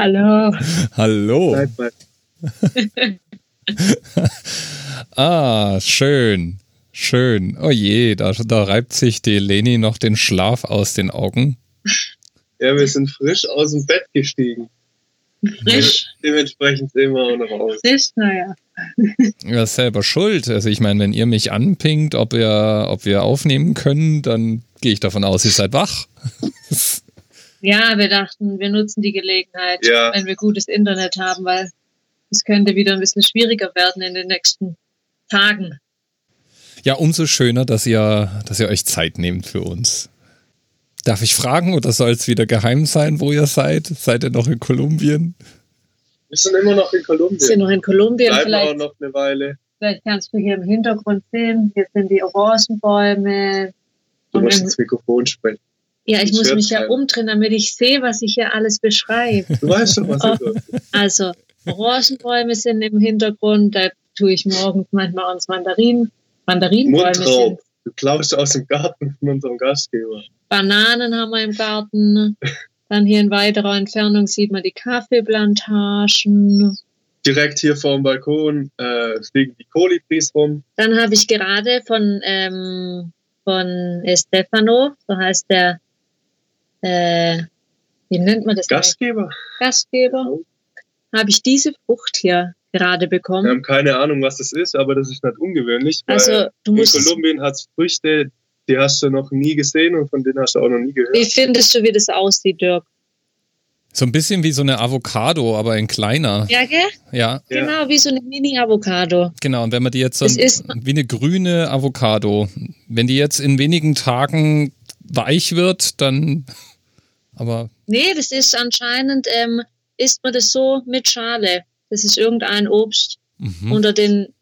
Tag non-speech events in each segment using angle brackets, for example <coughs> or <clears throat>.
Hallo. Hallo. <laughs> ah, schön. Schön. Oh je, da, da reibt sich die Leni noch den Schlaf aus den Augen. Ja, wir sind frisch aus dem Bett gestiegen. Frisch. Dementsprechend sehen wir auch noch aus. Frisch, naja. Ja, selber schuld. Also ich meine, wenn ihr mich anpingt, ob wir, ob wir aufnehmen können, dann gehe ich davon aus, ihr seid wach. <laughs> Ja, wir dachten, wir nutzen die Gelegenheit, Ja. wenn wir gutes Internet haben, weil es könnte wieder ein bisschen schwieriger werden in den nächsten Tagen. Ja, umso schöner, dass ihr, dass ihr euch Zeit nehmt für uns. Darf ich fragen oder soll es wieder geheim sein, wo ihr seid? Seid ihr noch in Kolumbien? Wir sind immer noch in Wir sind Kolumbien. noch in Kolumbien, Bleiben auch vielleicht, noch eine Weile. vielleicht kannst du hier im Hintergrund sehen. Hier sind die Orangenbäume. Du musst ins Mikrofon sprechen. Ja, ich muss mich ja umdrehen, damit ich sehe, was ich hier alles beschreibe. Du weißt schon, was Oh. ich ist. Also, Orangenbäume sind im Hintergrund, da tue ich morgens manchmal uns Mandarinen. Mandarinenbäume sind. Du klaust aus dem Garten von unserem Gastgeber. Bananen haben wir im Garten. Dann hier in weiterer Entfernung sieht man die Kaffeeplantagen. Direkt hier vorm Balkon äh, fliegen die Kolibris rum. Dann habe ich gerade von, ähm, von Stefano, so heißt der, äh, wie nennt man das? eigentlich? Gastgeber? Gastgeber. Habe ich diese Frucht hier gerade Wir bekommen. haben keine Ahnung, was das ist, aber das ist nicht ungewöhnlich. Weil Also, du in musst, Kolumbien hat es Früchte, die hast du noch nie gesehen und von denen hast du auch noch nie gehört. wie findest du, wie das aussieht, Dirk? So ein bisschen wie so eine Avocado, aber in kleiner. Ja, gell? Ja, Ja. Genau, wie so eine Mini-Avocado. genau. Und wenn man die jetzt so Es ist- wie eine grüne Avocado, wenn die jetzt in wenigen Tagen weich wird, dann aber Nee, das ist anscheinend, ähm, isst man das so mit Schale. Das ist irgendein Obst mhm. unter den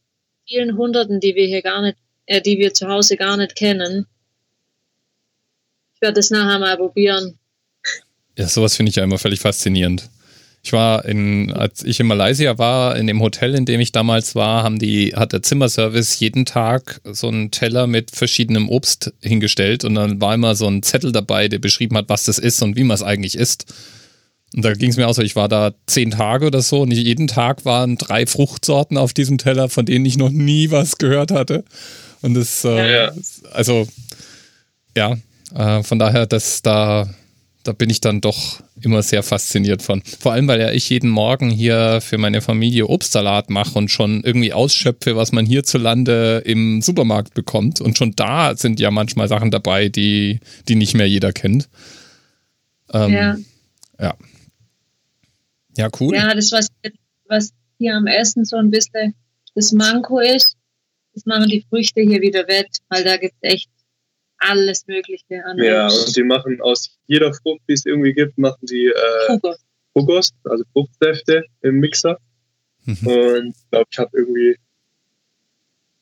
vielen Hunderten, die wir hier gar nicht, äh, die wir zu Hause gar nicht kennen. Ich werde das nachher mal probieren. Ja, sowas finde ich ja immer völlig faszinierend. Ich war in, als ich in Malaysia war, in dem Hotel, in dem ich damals war, haben die, hat der Zimmerservice jeden Tag so einen Teller mit verschiedenem Obst hingestellt und dann war immer so ein Zettel dabei, der beschrieben hat, was das ist und wie man es eigentlich isst. Und da ging es mir auch so, ich war da zehn Tage oder so und jeden Tag waren drei Fruchtsorten auf diesem Teller, von denen ich noch nie was gehört hatte. Und das, äh, Ja. also, ja, äh, von daher, dass da, da bin ich dann doch immer sehr fasziniert von. Vor allem, weil ja ich jeden Morgen hier für meine Familie Obstsalat mache und schon irgendwie ausschöpfe, was man hierzulande im Supermarkt bekommt. Und schon da sind ja manchmal Sachen dabei, die, die nicht mehr jeder kennt. Ähm, Ja. ja. Ja, cool. Ja, das, was, was hier am Essen so ein bisschen das Manko ist, das machen die Früchte hier wieder wett, weil da gibt es echt alles Mögliche an Ja, Obst. und die machen aus jeder Frucht, die es irgendwie gibt, machen die äh. Jugos, also Fruchtsäfte im Mixer. Mhm. Und ich glaube, ich habe irgendwie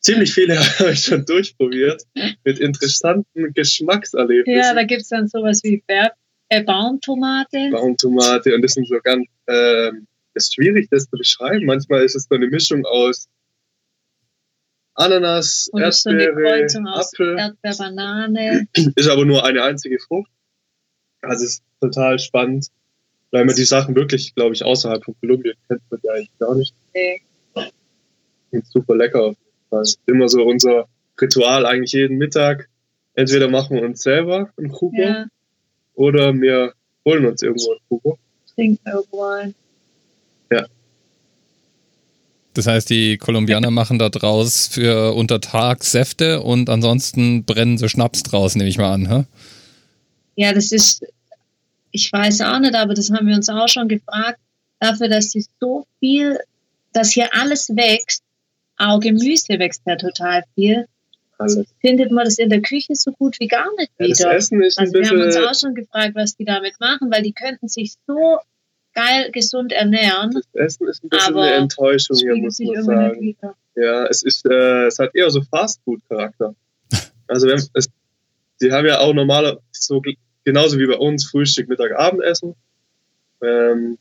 ziemlich viele <laughs> habe ich schon durchprobiert mit interessanten Geschmackserlebnissen. Ja, da gibt es dann sowas wie Ber äh, Baumtomate. Baumtomate und das sind so ganz, das ist schwierig, das zu beschreiben. Manchmal ist es so eine Mischung aus Ananas, Und Erdbeere, Apfel. Erdbeer, Banane. Ist aber nur eine einzige Frucht. Also es ist total spannend, weil man die Sachen wirklich, glaube ich, außerhalb von Kolumbien kennt man die eigentlich gar nicht. Nee. Und super lecker auf jeden Fall. Ist immer so unser Ritual eigentlich jeden Mittag. Entweder machen wir uns selber einen Jugo Ja, oder wir holen uns irgendwo einen Jugo. trinkt irgendwo ein. Das heißt, die Kolumbianer machen da draus für Untertag Säfte und ansonsten brennen sie Schnaps draus, nehme ich mal an. Hä? Ja, das ist, ich weiß auch nicht, aber das haben wir uns auch schon gefragt, dafür, dass sie so viel, dass hier alles wächst, auch Gemüse wächst ja total viel, Also findet man das in der Küche so gut wie gar nicht ja, das wieder. Essen ist ein Also wir haben uns bisschen, auch schon gefragt, was die damit machen, weil die könnten sich so geil gesund ernähren. das Essen ist ein bisschen Aber eine Enttäuschung hier, muss man sagen. Ja, es ist, äh, es hat eher so Fastfood-Charakter. <laughs> Also wenn, es, die haben ja auch normale, so genauso wie bei uns Frühstück, Mittag, Abendessen. Ähm,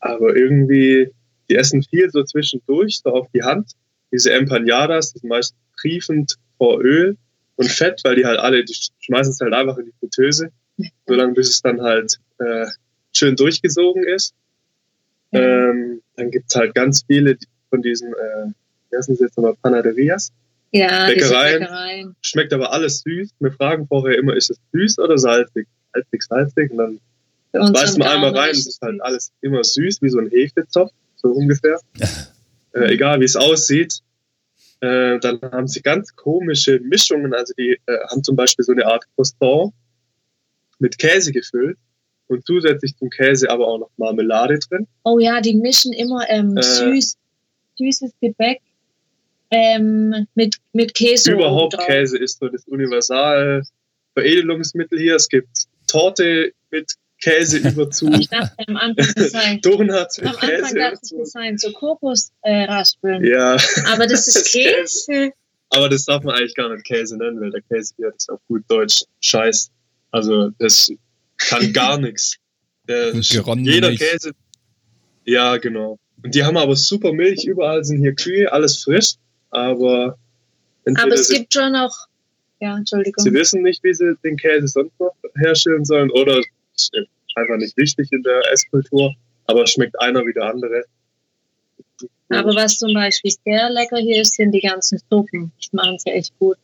aber irgendwie, die essen viel so zwischendurch, so auf die Hand. Diese Empanadas, die sind meist triefend vor Öl und Fett, weil die halt alle, die schmeißen es halt einfach in die Fritteuse, <laughs> solange bis es dann halt äh, schön durchgesogen ist. Ähm, dann gibt's halt ganz viele von diesen, äh, wie heißen sie jetzt nochmal, Panaderias. Ja, Bäckereien. Bäckereien. Schmeckt aber alles süß. Wir fragen vorher immer, ist es süß oder salzig? Salzig, salzig. Und dann beißt man einmal rein, es ist halt alles immer süß, wie so ein Hefezopf, so ungefähr. <laughs> äh, egal wie es aussieht. Äh, dann haben sie ganz komische Mischungen, also die äh, haben zum Beispiel so eine Art Croissant mit Käse gefüllt und zusätzlich zum Käse aber auch noch Marmelade drin. Oh ja, die mischen immer ähm, Äh. süß, süßes Gebäck ähm, mit, mit Käse. Überhaupt. Käse ist so das universal Veredelungsmittel hier. Es gibt Torte mit Käseüberzug, <laughs> Ich dachte am Anfang, das sei, <laughs> Donuts am mit Anfang dachte ich, das seien so Kokosraspeln. Äh, Raspeln. Ja, Aber das ist <laughs> Das ist Käse. aber das darf man eigentlich gar nicht Käse nennen, weil der Käse hier das ist auf gut Deutsch Scheiß. Also das kann gar nichts. <laughs> Jeder Milch. Käse. Ja, genau. Und die haben aber super Milch, überall sind hier Kühe, alles frisch, aber Aber es gibt schon auch. Ja, Entschuldigung. sie wissen nicht, wie sie den Käse sonst noch herstellen sollen oder es ist einfach nicht wichtig in der Esskultur, aber es schmeckt einer wie der andere. Aber was zum Beispiel sehr lecker hier ist, sind die ganzen Suppen. Das machen sie echt gut.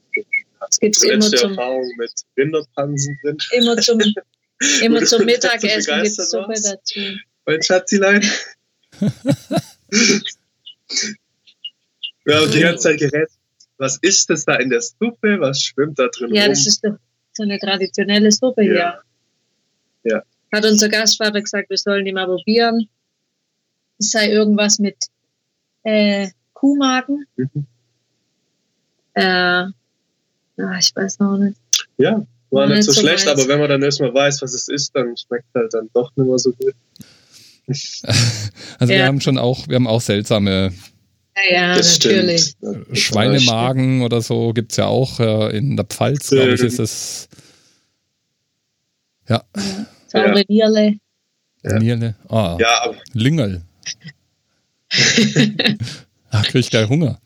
Es gibt immer zum, Erfahrung mit Rinderpansen drin. immer zum, <laughs> immer zum Mittagessen gibt es Suppe dazu. Mein Schatzilein. Wir haben die ganze Zeit geredet. Was ist das da in der Suppe? Was schwimmt da drin Ja, rum? das ist doch so eine traditionelle Suppe Ja. hier. Ja. Hat unser Gastvater gesagt, wir sollen die mal probieren. Es sei irgendwas mit äh, Kuhmagen. Mhm. Äh, ah, ich weiß noch nicht. Ja, war Nicht nicht so so schlecht, meins. aber wenn man dann erstmal weiß, was es ist, dann schmeckt halt dann doch nicht mehr so gut. Also wir Ja. haben schon auch, wir haben auch seltsame Ja, ja das natürlich. stimmt. Schweinemagen oder so gibt's ja auch. Äh, in der Pfalz, glaube ich, ist es. Ja, Saure Nierle. Ja. Nierle. Ah, Ja, aber Lüngerl. Ach, <laughs> krieg ich gleich Hunger.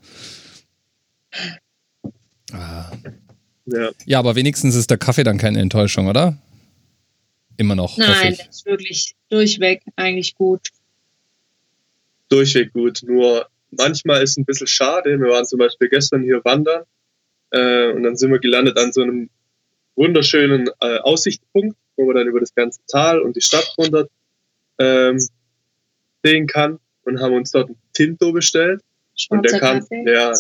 Ah. Ja. Ja, aber wenigstens ist der Kaffee dann keine Enttäuschung, oder? Immer noch. Nein, das ist wirklich durchweg eigentlich gut. durchweg gut. Nur manchmal ist es ein bisschen schade. Wir waren zum Beispiel gestern hier wandern äh, und dann sind wir gelandet an so einem wunderschönen äh, Aussichtspunkt, wo man dann über das ganze Tal und die Stadt runter ähm, sehen kann und haben uns dort ein Tinto bestellt. Und der Schwarzer kam, Kaffee. ja,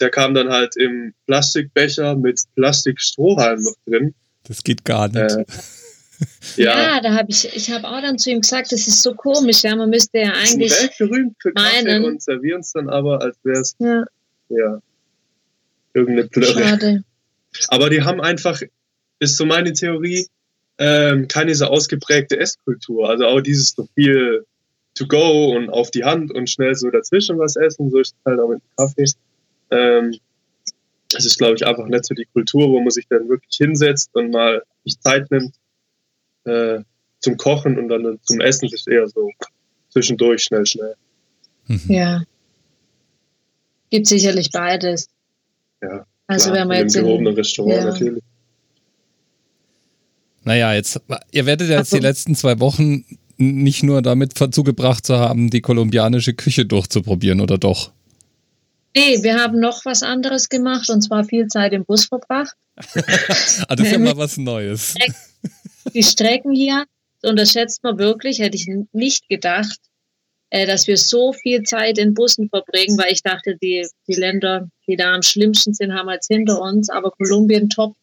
der kam dann halt im Plastikbecher mit Plastikstrohhalm noch drin. Das geht gar nicht. Äh, <laughs> Ja, ja, da habe ich, ich habe auch dann zu ihm gesagt, das ist so komisch, ja, man müsste ja die sind eigentlich, weltberühmt für Kaffee meinen- und servieren es dann aber, als wäre es ja, ja, irgendeine Plörre. schade. Aber die haben einfach, ist so meine Theorie, ähm, keine so ausgeprägte Esskultur. Also auch dieses so viel to go und auf die Hand und schnell so dazwischen was essen, so ist es halt auch mit dem Kaffee. Ähm, es ist, glaube ich, einfach nicht so die Kultur, wo man sich dann wirklich hinsetzt und mal sich Zeit nimmt äh, zum Kochen und dann zum Essen. Das ist eher so zwischendurch, schnell, schnell. Mhm. Ja. Gibt sicherlich beides. Ja, Also Klar, wenn man in jetzt in, gehobenen Restaurant ja. natürlich. Naja, jetzt, ihr werdet ja jetzt die letzten zwei Wochen nicht nur damit zugebracht zu haben, die kolumbianische Küche durchzuprobieren, oder doch? Nee, wir haben noch was anderes gemacht und zwar viel Zeit im Bus verbracht. <laughs> Ah, das ist ja mal was Neues. Die Strecken hier unterschätzt man wirklich, hätte ich nicht gedacht, äh, dass wir so viel Zeit in Bussen verbringen, weil ich dachte, die, die Länder, die da am schlimmsten sind, haben als hinter uns, aber Kolumbien toppt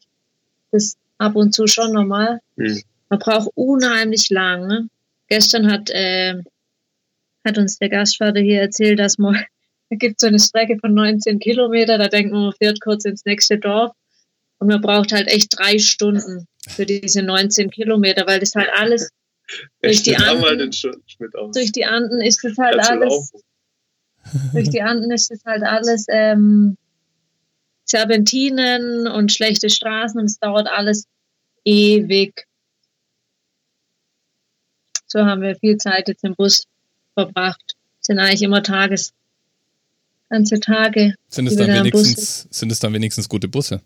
das ab und zu schon normal. Mhm. Man braucht unheimlich lang. Ne? Gestern hat, äh, hat uns der Gastvater hier erzählt, dass man, da gibt so eine Strecke von 19 Kilometer, da denkt man, man fährt kurz ins nächste Dorf und man braucht halt echt drei Stunden für diese 19 Kilometer, weil das halt alles, Durch die mit Anden- durch die Anden ist das halt Kannst alles, durch die Anden ist das halt alles ähm, Serpentinen und schlechte Straßen und es dauert alles ewig. So haben wir viel Zeit jetzt im Bus verbracht. Sind eigentlich immer Tages, ganze Tage. Sind es dann wenigstens, sind es dann wenigstens gute Busse?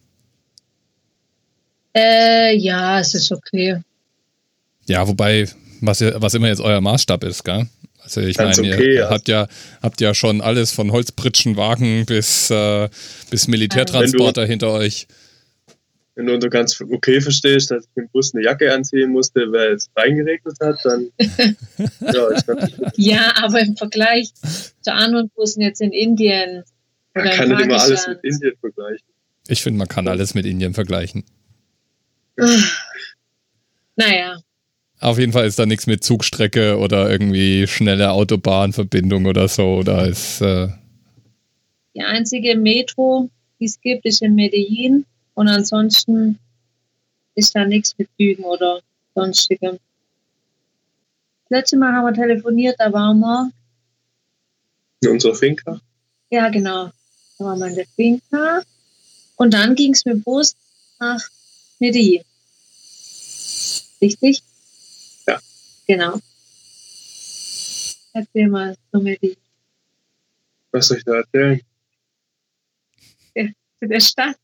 Äh, ja, es ist okay. Ja, wobei, Was, ihr, was immer jetzt euer Maßstab ist, gell? Also ich meine, okay, ihr ja. habt ja habt ja schon alles von Holzpritschenwagen bis, äh, bis Militärtransporter du, hinter euch. Wenn du unter ganz okay verstehst, dass ich im Bus eine Jacke anziehen musste, weil es reingeregnet hat, dann <laughs> ja, ja, aber im Vergleich zu anderen Bussen jetzt in Indien. Man kann nicht immer alles mit Indien vergleichen. Ich finde, man kann alles mit Indien vergleichen. naja. Auf jeden Fall ist da nichts mit Zugstrecke oder irgendwie schnelle Autobahnverbindung oder so. Da ist. Äh die einzige Metro, die es gibt, ist in Medellin. Und ansonsten ist da nichts mit Zügen oder sonstigem. Das letzte Mal haben wir telefoniert, da waren wir. In unserer Finca? Ja, genau. Da waren wir in der Finca. Und dann ging es mit Bus nach Medellin. Richtig? Genau. Erzähl mal mit die. Was soll ich da erzählen? Ja, <laughs> zu der Stadt.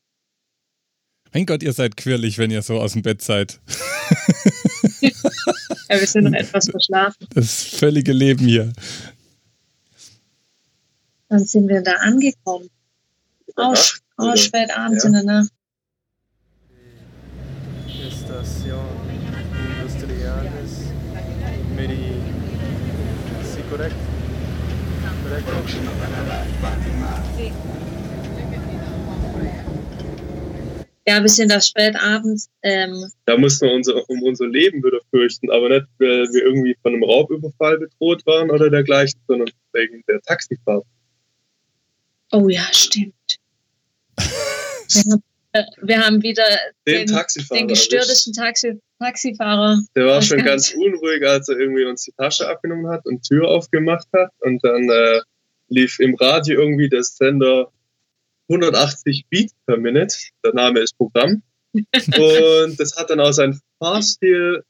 Mein Gott, ihr seid quirlig, wenn ihr so aus dem Bett seid. <laughs> ja, wir sind noch etwas verschlafen. Das völlige Leben hier. Dann sind wir da angekommen. Auch, auch spät abends ja. in der Nacht. korrekt? Korrekt? Ja, wir sind da spät abends. Ähm, da mussten wir unser, um unser Leben wieder fürchten, aber nicht, weil wir irgendwie von einem Raubüberfall bedroht waren oder dergleichen, sondern wegen der Taxifahrt. Oh ja, stimmt. wir, haben, äh, wir haben wieder den, den, den gestörtesten Taxi, Taxifahrer. Der war schon ganz unruhig, als er irgendwie uns die Tasche abgenommen hat und Tür aufgemacht hat. Und dann äh, lief im Radio irgendwie der Sender 180 Beat per Minute. Der Name ist Programm. und das hat dann auch seinen Fahrstil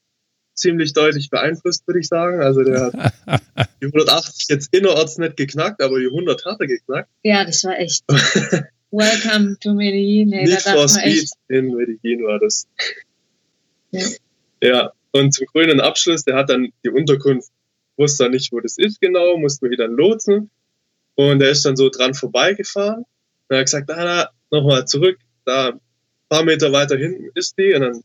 ziemlich deutlich beeinflusst, würde ich sagen. Also der hat <laughs> die 180 jetzt innerorts nicht geknackt, aber die 100 hat er geknackt. Ja, das war echt. <laughs> Welcome to Medellin. Hey, Need for Speed in Medellin war das. Ja. Ja, und zum grünen Abschluss, der hat dann die Unterkunft, wusste nicht, wo das ist genau, mussten wir wieder lotsen. Und er ist dann so dran vorbeigefahren. Und er hat gesagt, na, na, nochmal zurück, da ein paar Meter weiter hinten ist die. Und dann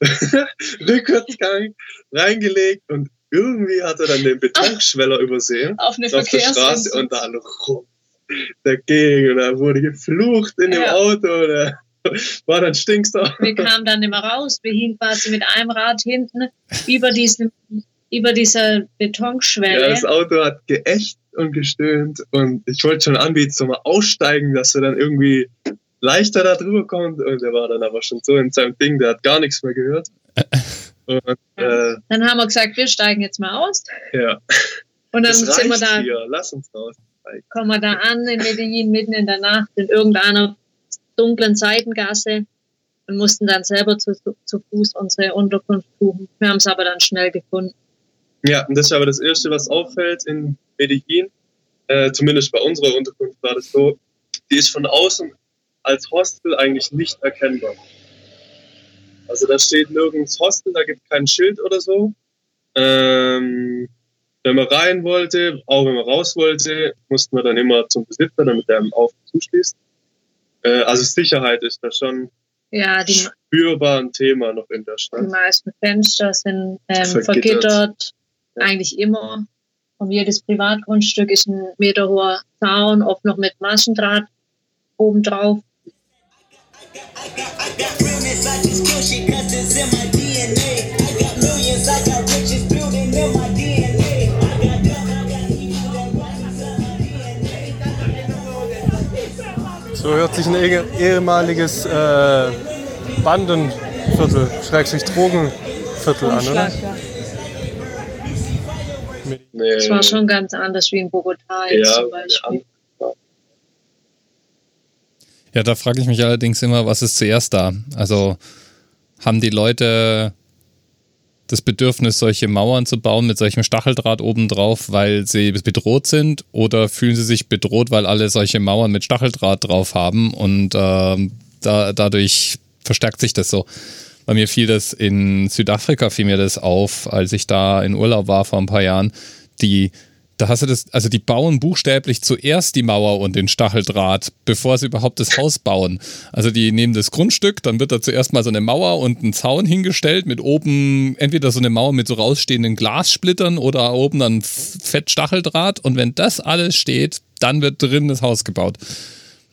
<laughs> Rückwärtsgang reingelegt und irgendwie hat er dann den Betonschweller übersehen. Auf, eine auf der Straße und dann rum dagegen. Und da wurde geflucht in ja. dem Auto. Oder war dann stinksauer. Wir kamen dann immer raus. Wir hingen quasi mit einem Rad hinten <laughs> über diesem über dieser Betonschwelle. Ja, das Auto hat geächt und gestöhnt und ich wollte schon anbieten, so mal aussteigen, dass er dann irgendwie leichter da drüber kommt und er war dann aber schon so in seinem Ding, der hat gar nichts mehr gehört. <laughs> Und, ja. äh, dann haben wir gesagt, wir steigen jetzt mal aus. Ja. Und dann sind wir da. Hier. Lass uns raus. Kommen wir da an in Medellin mitten in der Nacht in irgendeiner dunklen Seitengasse und mussten dann selber zu, zu Fuß unsere Unterkunft suchen. Wir haben es aber dann schnell gefunden. Ja, und das ist aber das Erste, was auffällt in Medellin. Äh, zumindest bei unserer Unterkunft war das so. Die ist von außen als Hostel eigentlich nicht erkennbar. Also da steht nirgends Hostel, da gibt es kein Schild oder so. Ähm, wenn man rein wollte, auch wenn man raus wollte, mussten wir dann immer zum Besitzer, damit er auf zuschließt. Äh, also Sicherheit ist da schon ja, die, spürbar ein Thema noch in der Stadt. Die meisten Fenster sind ähm, vergittert, vergittert. Eigentlich immer. Um jedes Privatgrundstück ist ein Meter hoher Zaun, oft noch mit Maschendraht obendrauf. So hört sich ein ehemaliges äh, Bandenviertel, Schrägstrich Drogenviertel an, oder? Nee. Das war schon ganz anders wie in Bogotá jetzt ja, zum Beispiel. Ja, da frage ich mich allerdings immer, was ist zuerst da? Also haben die Leute das Bedürfnis, solche Mauern zu bauen mit solchem Stacheldraht obendrauf, weil sie bedroht sind? Oder fühlen sie sich bedroht, weil alle solche Mauern mit Stacheldraht drauf haben und äh, da, dadurch verstärkt sich das so? Bei mir fiel das in Südafrika, fiel mir das auf, als ich da in Urlaub war vor ein paar Jahren. Die da hast du das, also die bauen buchstäblich zuerst die Mauer und den Stacheldraht, bevor sie überhaupt das Haus bauen. Also die nehmen das Grundstück, dann wird da zuerst mal so eine Mauer und ein Zaun hingestellt mit oben entweder so eine Mauer mit so rausstehenden Glassplittern oder oben dann Fett Stacheldraht und wenn das alles steht, dann wird drin das Haus gebaut.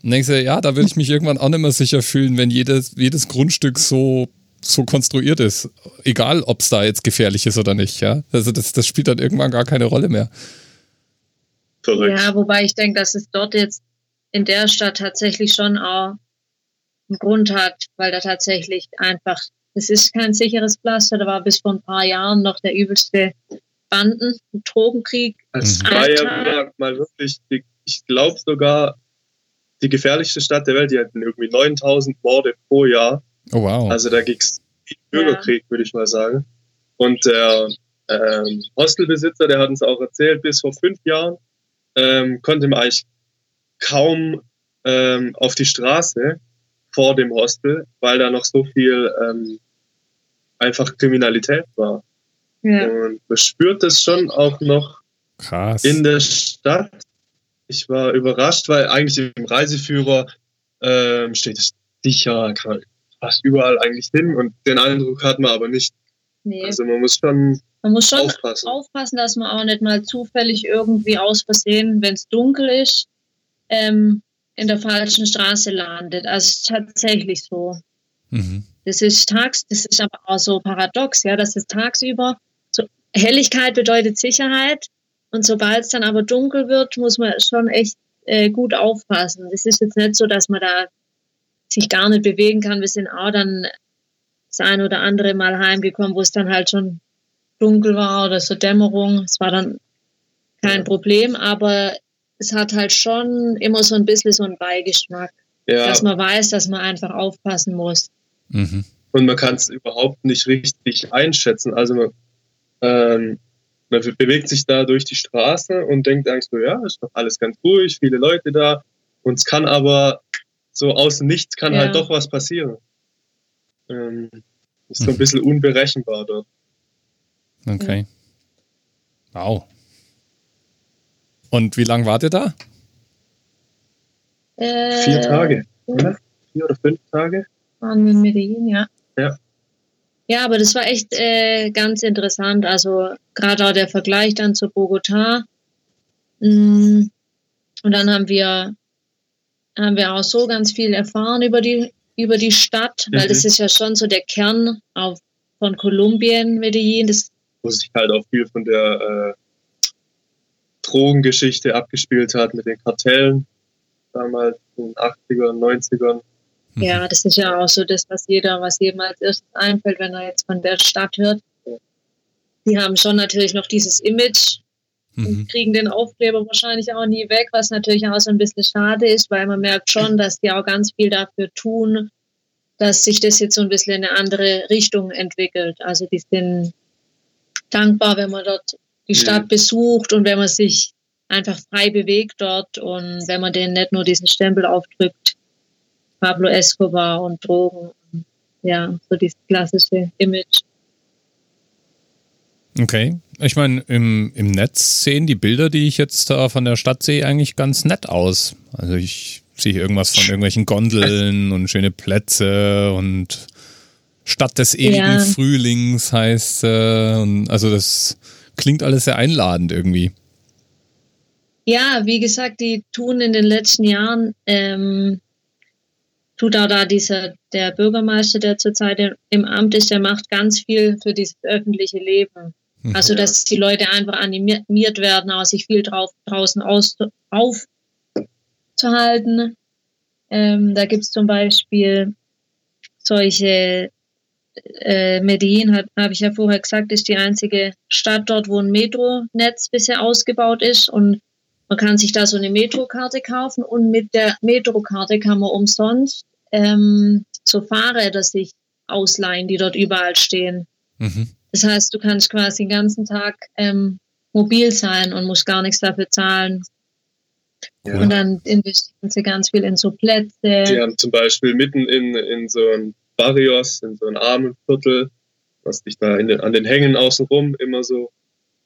Und denkst du, ja, da würde ich mich irgendwann auch nicht mehr sicher fühlen, wenn jedes, jedes Grundstück so so konstruiert ist. Egal, ob es da jetzt gefährlich ist oder nicht, ja. Also das, das spielt dann irgendwann gar keine Rolle mehr. Verrückt. Ja, wobei ich denke, dass es dort jetzt in der Stadt tatsächlich schon auch einen Grund hat, weil da tatsächlich einfach, es ist kein sicheres Pflaster, da war bis vor ein paar Jahren noch der übelste Banden- und Drogenkrieg. Es war ja mal wirklich, ich glaube sogar, die gefährlichste Stadt der Welt, die hatten irgendwie 9000 Morde pro Jahr. Oh wow. Also da ging es Bürgerkrieg, ja. würde ich mal sagen. Und der ähm, Hostelbesitzer, der hat uns auch erzählt, bis vor fünf Jahren ähm, konnte man eigentlich kaum ähm, auf die Straße vor dem Hostel, weil da noch so viel ähm, einfach Kriminalität war. Ja. Und man spürt das schon auch noch Krass. in der Stadt. Ich war überrascht, weil eigentlich im Reiseführer ähm, steht es sicher, kann fast überall eigentlich hin und den Eindruck hat man aber nicht. Nee. Also man muss schon man muss schon aufpassen. aufpassen, dass man auch nicht mal zufällig irgendwie aus Versehen, wenn es dunkel ist, ähm, in der falschen Straße landet. Also es ist tatsächlich so. Mhm. Das ist tags, das ist aber auch so paradox, ja, dass es tagsüber so Helligkeit bedeutet Sicherheit und sobald es dann aber dunkel wird, muss man schon echt äh, gut aufpassen. Es ist jetzt nicht so, dass man da sich gar nicht bewegen kann. Wir sind auch dann das ein oder andere Mal heimgekommen, wo es dann halt schon dunkel war oder so Dämmerung. Es war dann kein Problem, aber es hat halt schon immer so ein bisschen so einen Beigeschmack, ja. dass man weiß, dass man einfach aufpassen muss. Mhm. Und man kann es überhaupt nicht richtig einschätzen. Also man, ähm, man bewegt sich da durch die Straße und denkt eigentlich so, ja, ist doch alles ganz ruhig, viele Leute da. Und es kann aber so aus dem Nichts kann halt ja. halt doch was passieren. Ähm, ist so ein mhm. bisschen unberechenbar dort. Okay. Wow. Und wie lange wart ihr da? Äh, Vier Tage. Oder? Vier oder fünf Tage? Waren wir in Medellin, ja. Ja. Ja, aber das war echt äh, ganz interessant. Also gerade auch der Vergleich dann zu Bogota. Mm, und dann haben wir, haben wir auch so ganz viel erfahren über die, über die Stadt, weil mhm. das ist ja schon so der Kern auf, von Kolumbien, Medellin. Das wo sich halt auch viel von der äh, Drogengeschichte abgespielt hat mit den Kartellen damals in den 80ern, 90ern. Mhm. Ja, das ist ja auch so das, was jeder, was jedem als erstes einfällt, wenn er jetzt von der Stadt hört. Die haben schon natürlich noch dieses Image mhm. und kriegen den Aufkleber wahrscheinlich auch nie weg, was natürlich auch so ein bisschen schade ist, weil man merkt schon, dass die auch ganz viel dafür tun, dass sich das jetzt so ein bisschen in eine andere Richtung entwickelt. Also die sind dankbar, wenn man dort die Stadt besucht und wenn man sich einfach frei bewegt dort und wenn man denen nicht nur diesen Stempel aufdrückt, Pablo Escobar und Drogen, ja, so dieses klassische Image. Okay. Ich meine, im, im Netz sehen die Bilder, die ich jetzt da von der Stadt sehe, eigentlich ganz nett aus. Also ich sehe irgendwas von irgendwelchen Gondeln und schöne Plätze und Stadt des ewigen ja. Frühlings heißt, äh, und also das klingt alles sehr einladend irgendwie. Ja, wie gesagt, die tun in den letzten Jahren, ähm, tut auch da dieser, der Bürgermeister, der zurzeit im Amt ist, der macht ganz viel für dieses öffentliche Leben. Mhm. Also, dass die Leute einfach animiert werden, auch sich viel drauf, draußen aus, aufzuhalten. Ähm, da gibt es zum Beispiel solche äh, Medellin, habe ich ja vorher gesagt, ist die einzige Stadt dort, wo ein Metronetz bisher ausgebaut ist. Und man kann sich da so eine Metrokarte kaufen und mit der Metrokarte kann man umsonst ähm, so Fahrräder sich ausleihen, die dort überall stehen. Mhm. Das heißt, du kannst quasi den ganzen Tag ähm, mobil sein und musst gar nichts dafür zahlen. Ja. Und dann investieren sie ganz viel in so Plätze. Die haben zum Beispiel mitten in, in so einem Barrios, in so einem armen Viertel, was sich da den, an den Hängen außenrum immer so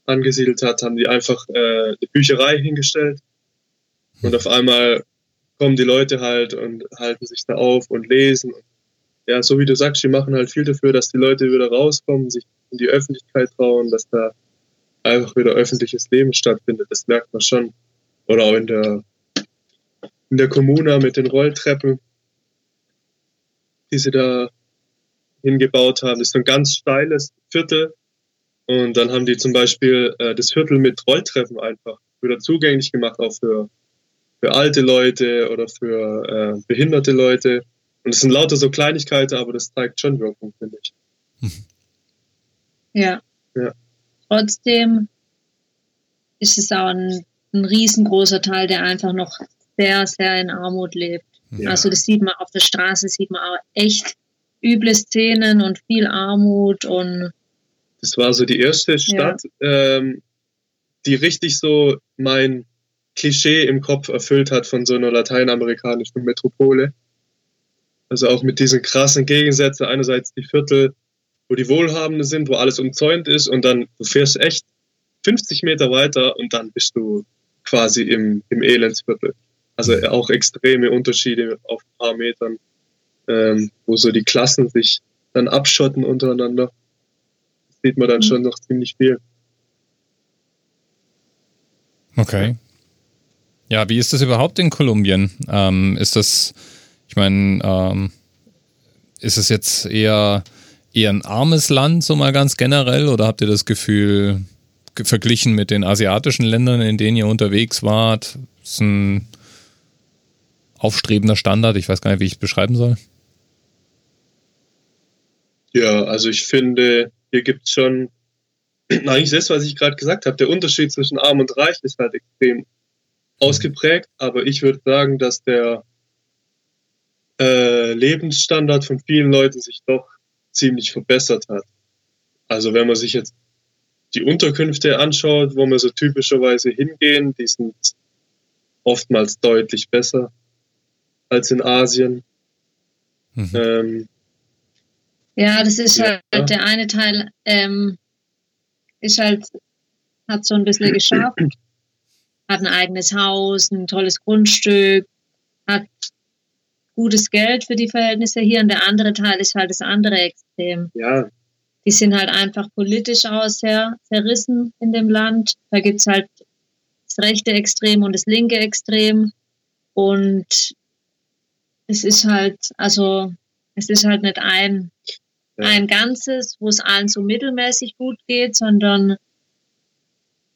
angesiedelt hat, haben die einfach äh, eine Bücherei hingestellt. Und auf einmal kommen die Leute halt und halten sich da auf und lesen. Ja, so wie du sagst, die machen halt viel dafür, dass die Leute wieder rauskommen, sich in die Öffentlichkeit trauen, dass da einfach wieder öffentliches Leben stattfindet. Das merkt man schon. Oder auch in der, in der Kommune mit den Rolltreppen, die sie da hingebaut haben. Das ist ein ganz steiles Viertel. Und dann haben die zum Beispiel äh, das Viertel mit Rolltreppen einfach wieder zugänglich gemacht, auch für, für alte Leute oder für äh, behinderte Leute. Und es sind lauter so Kleinigkeiten, aber das zeigt schon Wirkung, finde ich. <laughs> Ja. Ja. Trotzdem ist es auch ein, ein riesengroßer Teil, der einfach noch sehr, sehr in Armut lebt. Ja. Also das sieht man auf der Straße, sieht man auch echt üble Szenen und viel Armut und Das war so die erste Stadt, ähm, die richtig so mein Klischee im Kopf erfüllt hat von so einer lateinamerikanischen Metropole. Also auch mit diesen krassen Gegensätzen. Einerseits die Viertel, wo die Wohlhabenden sind, wo alles umzäunt ist und dann du fährst echt 50 Meter weiter und dann bist du quasi im, im Elendsviertel. Also auch extreme Unterschiede auf ein paar Metern, ähm, wo so die Klassen sich dann abschotten untereinander. Das sieht man dann Mhm. schon noch ziemlich viel. Okay. Ja, wie ist das überhaupt in Kolumbien? Ähm, ist das, ich meine, ähm, ist es jetzt eher, eher ein armes Land, so mal ganz generell, oder habt ihr das Gefühl, ge- verglichen mit den asiatischen Ländern, in denen ihr unterwegs wart, ist ein aufstrebender Standard? Ich weiß gar nicht, wie ich es beschreiben soll. Ja, also ich finde, hier gibt's schon <clears throat> eigentlich das, was ich gerade gesagt habe. Der Unterschied zwischen arm und reich ist halt extrem ausgeprägt, aber ich würde sagen, dass der äh, Lebensstandard von vielen Leuten sich doch ziemlich verbessert hat. Also wenn man sich jetzt die Unterkünfte anschaut, wo wir so typischerweise hingehen, die sind oftmals deutlich besser als in Asien. Mhm. Ähm, Ja, das ist Ja. halt der eine Teil, ähm, ist halt, hat so ein bisschen geschafft, hat ein eigenes Haus, ein tolles Grundstück, hat gutes Geld für die Verhältnisse hier und der andere Teil ist halt das andere Extrem. ja, Die sind halt einfach politisch auch sehr zerrissen in dem Land. Da gibt's halt das rechte Extrem und das linke Extrem. Und es ist halt, also es ist halt nicht ein, Ja. ein Ganzes, wo es allen so mittelmäßig gut geht, sondern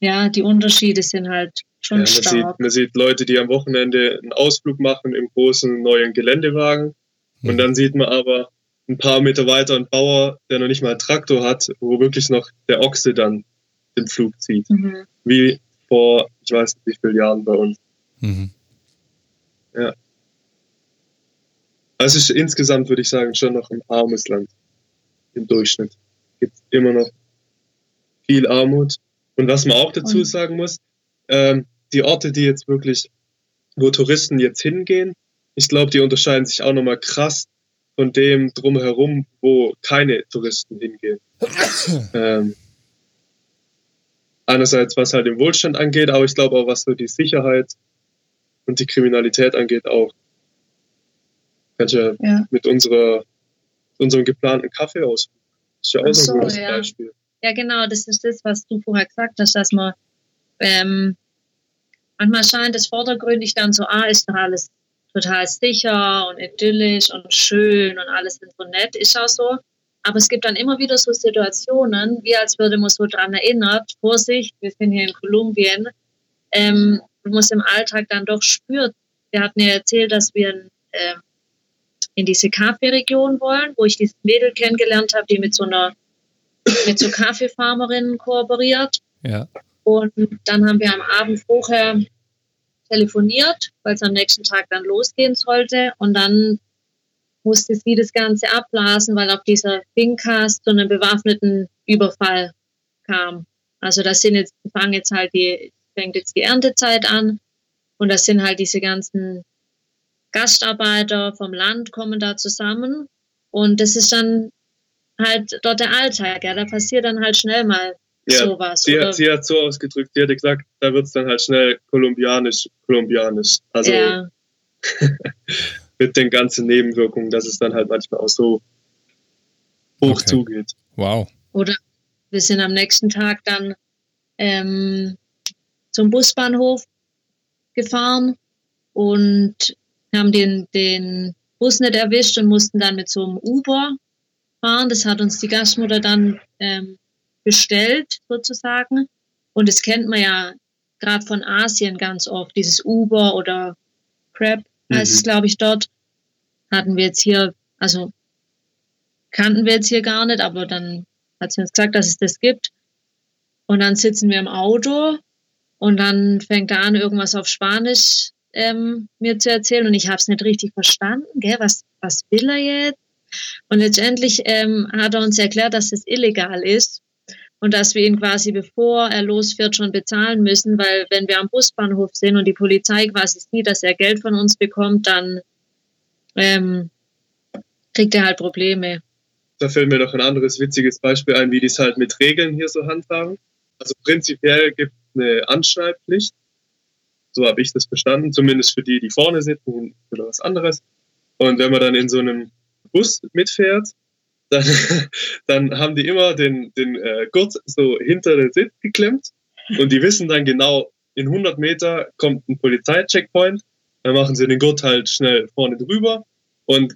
ja, die Unterschiede sind halt schon Ja, man, sieht, stark. man sieht Leute, die am Wochenende einen Ausflug machen im großen neuen Geländewagen. Und dann sieht man aber ein paar Meter weiter einen Bauer, der noch nicht mal einen Traktor hat, wo wirklich noch der Ochse dann den Flug zieht. Mhm. Wie vor, ich weiß nicht wie viele Jahren bei uns. Mhm. Also es ist insgesamt, würde ich sagen, schon noch ein armes Land im Durchschnitt. Gibt immer noch viel Armut. Und was man auch dazu sagen muss, ähm, die Orte, die jetzt wirklich, wo Touristen jetzt hingehen, ich glaube, die unterscheiden sich auch nochmal krass von dem drumherum, wo keine Touristen hingehen. <coughs> ähm, einerseits, was halt den Wohlstand angeht, aber ich glaube auch, was so die Sicherheit und die Kriminalität angeht, auch. Kannst ja Ja. mit unserer, unserem geplanten Kaffee aus. Ist ja auch so, ein gutes ja. Beispiel. Ja, genau, das ist das, was du vorher gesagt hast, dass man ähm, manchmal scheint es vordergründig dann so, ah, ist doch alles total sicher und idyllisch und schön und alles sind so nett, ist auch so. Aber es gibt dann immer wieder so Situationen, wie als würde man so dran erinnert, Vorsicht, wir sind hier in Kolumbien, ähm, man es im Alltag dann doch spürt. Wir hatten ja erzählt, dass wir ähm, in diese Kaffeeregion wollen, wo ich dieses Mädel kennengelernt habe, die mit so einer mit so Kaffeefarmerinnen kooperiert. Ja. Und dann haben wir am Abend vorher telefoniert, weil es am nächsten Tag dann losgehen sollte. Und dann musste sie das Ganze abblasen, weil auf dieser Fincast zu einem bewaffneten Überfall kam. Also das sind jetzt, fangen jetzt halt die, fängt jetzt die Erntezeit an. Und das sind halt diese ganzen Gastarbeiter vom Land kommen da zusammen Und das ist dann halt dort der Alltag, ja. Da passiert dann halt schnell mal Ja, sowas. Sie, oder, hat, sie hat so ausgedrückt, sie hatte gesagt, da wird es dann halt schnell kolumbianisch, kolumbianisch. Also ja, <laughs> mit den ganzen Nebenwirkungen, dass es dann halt manchmal auch so hoch Okay. zugeht. Wow. oder wir sind am nächsten Tag dann ähm, zum Busbahnhof gefahren und haben den, den Bus nicht erwischt und mussten dann mit so einem Uber fahren. Das hat uns die Gastmutter dann ähm, bestellt, sozusagen. Und das kennt man ja gerade von Asien ganz oft, dieses Uber oder Crab heißt es, Mhm. glaube ich, dort. Hatten wir jetzt hier, also kannten wir jetzt hier gar nicht, aber dann hat sie uns gesagt, dass es das gibt. Und dann sitzen wir im Auto und dann fängt er an, irgendwas auf Spanisch ähm, mir zu erzählen und ich habe es nicht richtig verstanden. Gell? Was, was will er jetzt? Und letztendlich ähm, hat er uns erklärt, dass es illegal ist und dass wir ihn quasi, bevor er losfährt, schon bezahlen müssen, weil wenn wir am Busbahnhof sind und die Polizei quasi sieht, dass er Geld von uns bekommt, dann ähm, kriegt er halt Probleme. Da fällt mir noch ein anderes witziges Beispiel ein, wie die es halt mit Regeln hier so handhaben. Also prinzipiell gibt es eine Anschneidpflicht. So habe ich das verstanden, zumindest für die, die vorne sitzen oder was anderes. Und wenn man dann in so einem Bus mitfährt, dann, <laughs> dann haben die immer den, den äh, Gurt so hinter den Sitz geklemmt und die wissen dann genau, in 100 Meter kommt ein Polizeicheckpoint, dann machen sie den Gurt halt schnell vorne drüber und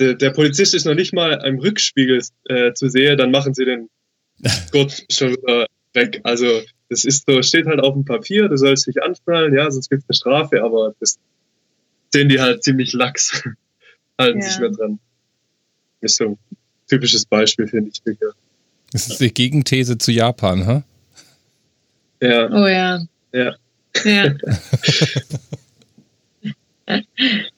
der, der Polizist ist noch nicht mal im Rückspiegel äh, zu sehen, dann machen sie den <laughs> Gurt schon wieder weg. Also das ist so, steht halt auf dem Papier, du sollst dich anschnallen, ja, sonst gibt es eine Strafe, aber das sehen die halt ziemlich lax, <laughs> halten Ja. sich mehr dran. Ist so typisches Beispiel, finde ich. Digga. Das ist die Gegenthese zu Japan, ha? Ja, Oh ja. Ja. Ja. <laughs>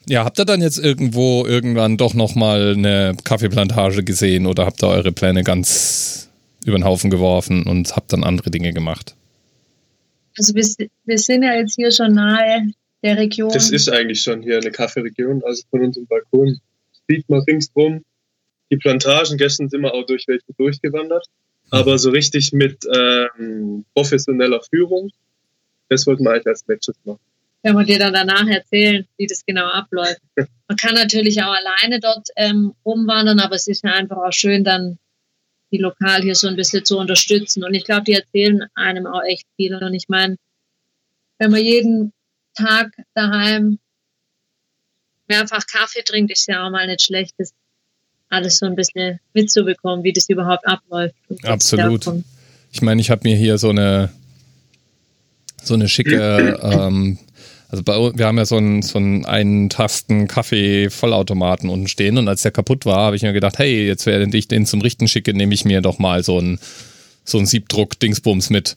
Ja, habt ihr dann jetzt irgendwo irgendwann doch nochmal eine Kaffeeplantage gesehen oder habt ihr eure Pläne ganz über den Haufen geworfen und habt dann andere Dinge gemacht? Also wir, wir sind ja jetzt hier schon nahe der Region. das ist eigentlich schon hier eine Kaffeeregion, also von unserem Balkon sieht man ringsrum die Plantagen. Gestern sind wir auch durch welche durchgewandert, aber so richtig mit ähm, professioneller Führung, das wollten wir eigentlich als letztes machen. Wenn wir dir dann danach erzählen, wie das genau abläuft. <laughs> Man kann natürlich auch alleine dort ähm, rumwandern, aber es ist ja einfach auch schön, dann die Lokal hier so ein bisschen zu unterstützen. Und ich glaube, die erzählen einem auch echt viel. Und ich meine, wenn man jeden Tag daheim mehrfach Kaffee trinkt, ist ja auch mal nicht schlecht, das alles so ein bisschen mitzubekommen, wie das überhaupt abläuft. Absolut. Ich meine, ich habe mir hier so eine so eine schicke, <clears throat> ähm, also bei, wir haben ja so einen so einen einen Tasten Kaffee Vollautomaten unten stehen und als der kaputt war, habe ich mir gedacht, hey, jetzt während ich den zum Richten schicke, nehme ich mir doch mal so einen so einen Siebdruck Dingsbums mit.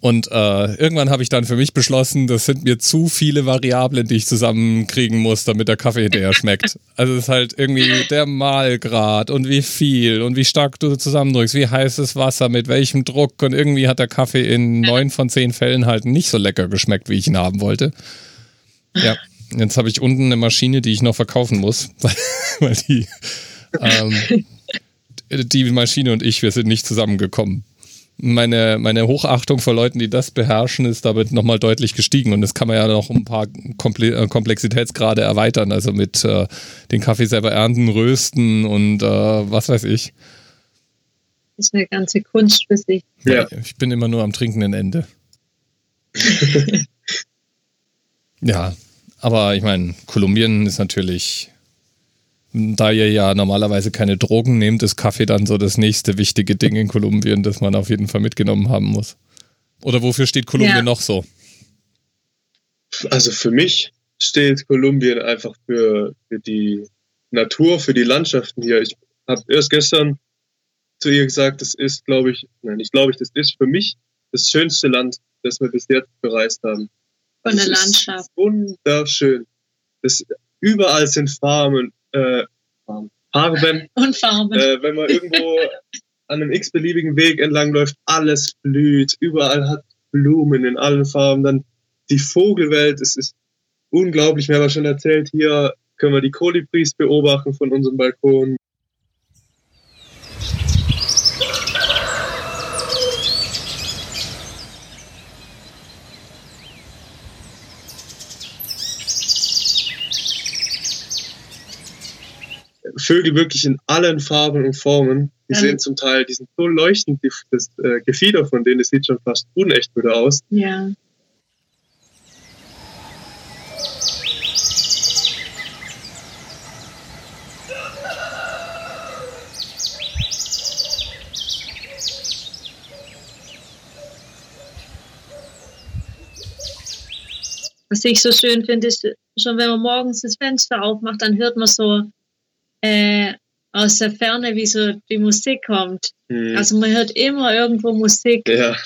Und äh, irgendwann habe ich dann für mich beschlossen, das sind mir zu viele Variablen, die ich zusammenkriegen muss, damit der Kaffee hinterher schmeckt. <laughs> Also es ist halt irgendwie der Mahlgrad und wie viel und wie stark du zusammendrückst, wie heißes Wasser, mit welchem Druck und irgendwie hat der Kaffee in neun von zehn Fällen halt nicht so lecker geschmeckt, wie ich ihn haben wollte. Ja, jetzt habe ich unten eine Maschine, die ich noch verkaufen muss, <laughs> weil, die, ähm, <laughs> die Maschine und ich, wir sind nicht zusammengekommen meine, meine Hochachtung vor Leuten, die das beherrschen, ist damit nochmal deutlich gestiegen. Und das kann man ja noch um ein paar Komple äh, Komplexitätsgrade erweitern. Also mit äh, den Kaffee selber ernten, rösten und äh, was weiß ich. Das ist eine ganze Kunst für sich. Ja. Ich bin immer nur am trinkenden Ende. <laughs> ja, aber ich meine, Kolumbien ist natürlich, da ihr ja normalerweise keine Drogen nehmt, ist Kaffee dann so das nächste wichtige Ding in Kolumbien, das man auf jeden Fall mitgenommen haben muss. Oder wofür steht Kolumbien Ja. noch so? Also für mich steht Kolumbien einfach für, für die Natur, für die Landschaften hier. Ich habe erst gestern zu ihr gesagt, das ist, glaube ich, nein, ich glaube ich, das ist für mich das schönste Land, das wir bis jetzt bereist haben. Von der es Landschaft. Ist wunderschön. Das, überall sind Farben, äh, Farben, Und Farben. äh, wenn man irgendwo <laughs> an einem x-beliebigen Weg entlang läuft, alles blüht, überall hat Blumen in allen Farben. Dann die Vogelwelt, es ist unglaublich, mir aber schon erzählt, hier können wir die Kolibris beobachten von unserem Balkon. Vögel wirklich in allen Farben und Formen. Die Ja. sehen zum Teil, die sind so leuchtend, die, das äh, Gefieder von denen, das sieht schon fast unecht wieder aus. Ja. Was ich so schön finde, ist, schon wenn man morgens das Fenster aufmacht, dann hört man so äh, aus der Ferne, wie so die Musik kommt. Hm. Also man hört immer irgendwo Musik. ja,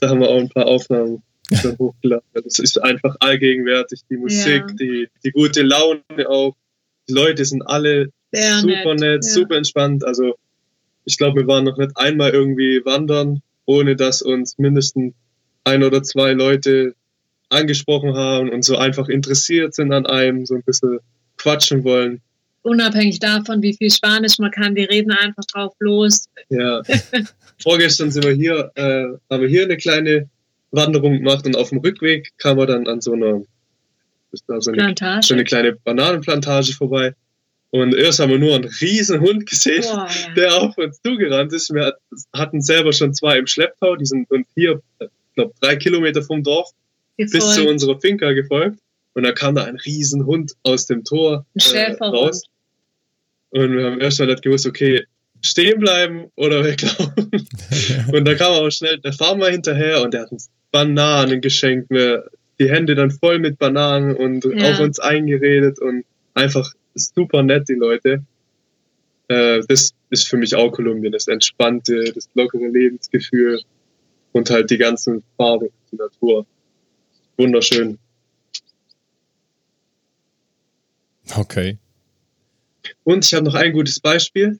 da haben wir auch ein paar Aufnahmen hochgeladen. Das ist einfach allgegenwärtig, die Musik, Ja. die, die gute Laune auch. Die Leute sind alle Sehr super nett, ja. super entspannt. Also ich glaube, wir waren noch nicht einmal irgendwie wandern, ohne dass uns mindestens ein oder zwei Leute angesprochen haben und so einfach interessiert sind an einem, so ein bisschen quatschen wollen. Unabhängig davon, wie viel Spanisch man kann, die reden einfach drauf los. Ja. <laughs> Vorgestern sind wir hier, äh, haben wir hier eine kleine Wanderung gemacht und auf dem Rückweg kam man dann an so einer, so eine, Plantage. so eine kleine Bananenplantage vorbei. Und erst haben wir nur einen riesen Hund gesehen, Boah, ja. der auf uns zugerannt ist. Wir hat- hatten selber schon zwei im Schlepptau, die sind und hier, ich glaube, drei Kilometer vom Dorf bis zu Gefolgt. unserer Finca gefolgt. Und da kam da ein riesen Hund aus dem Tor äh, raus. Und wir haben erst mal gewusst, okay, stehen bleiben oder weglaufen. <laughs> und da kam aber schnell der Farmer hinterher und der hat uns Bananen geschenkt. Wir, die Hände dann voll mit Bananen und Ja. auf uns eingeredet und einfach super nett, die Leute. Äh, das ist für mich auch Kolumbien, das entspannte, das lockere Lebensgefühl und halt die ganzen Farben, die Natur. Wunderschön. Okay. Und ich habe noch ein gutes Beispiel,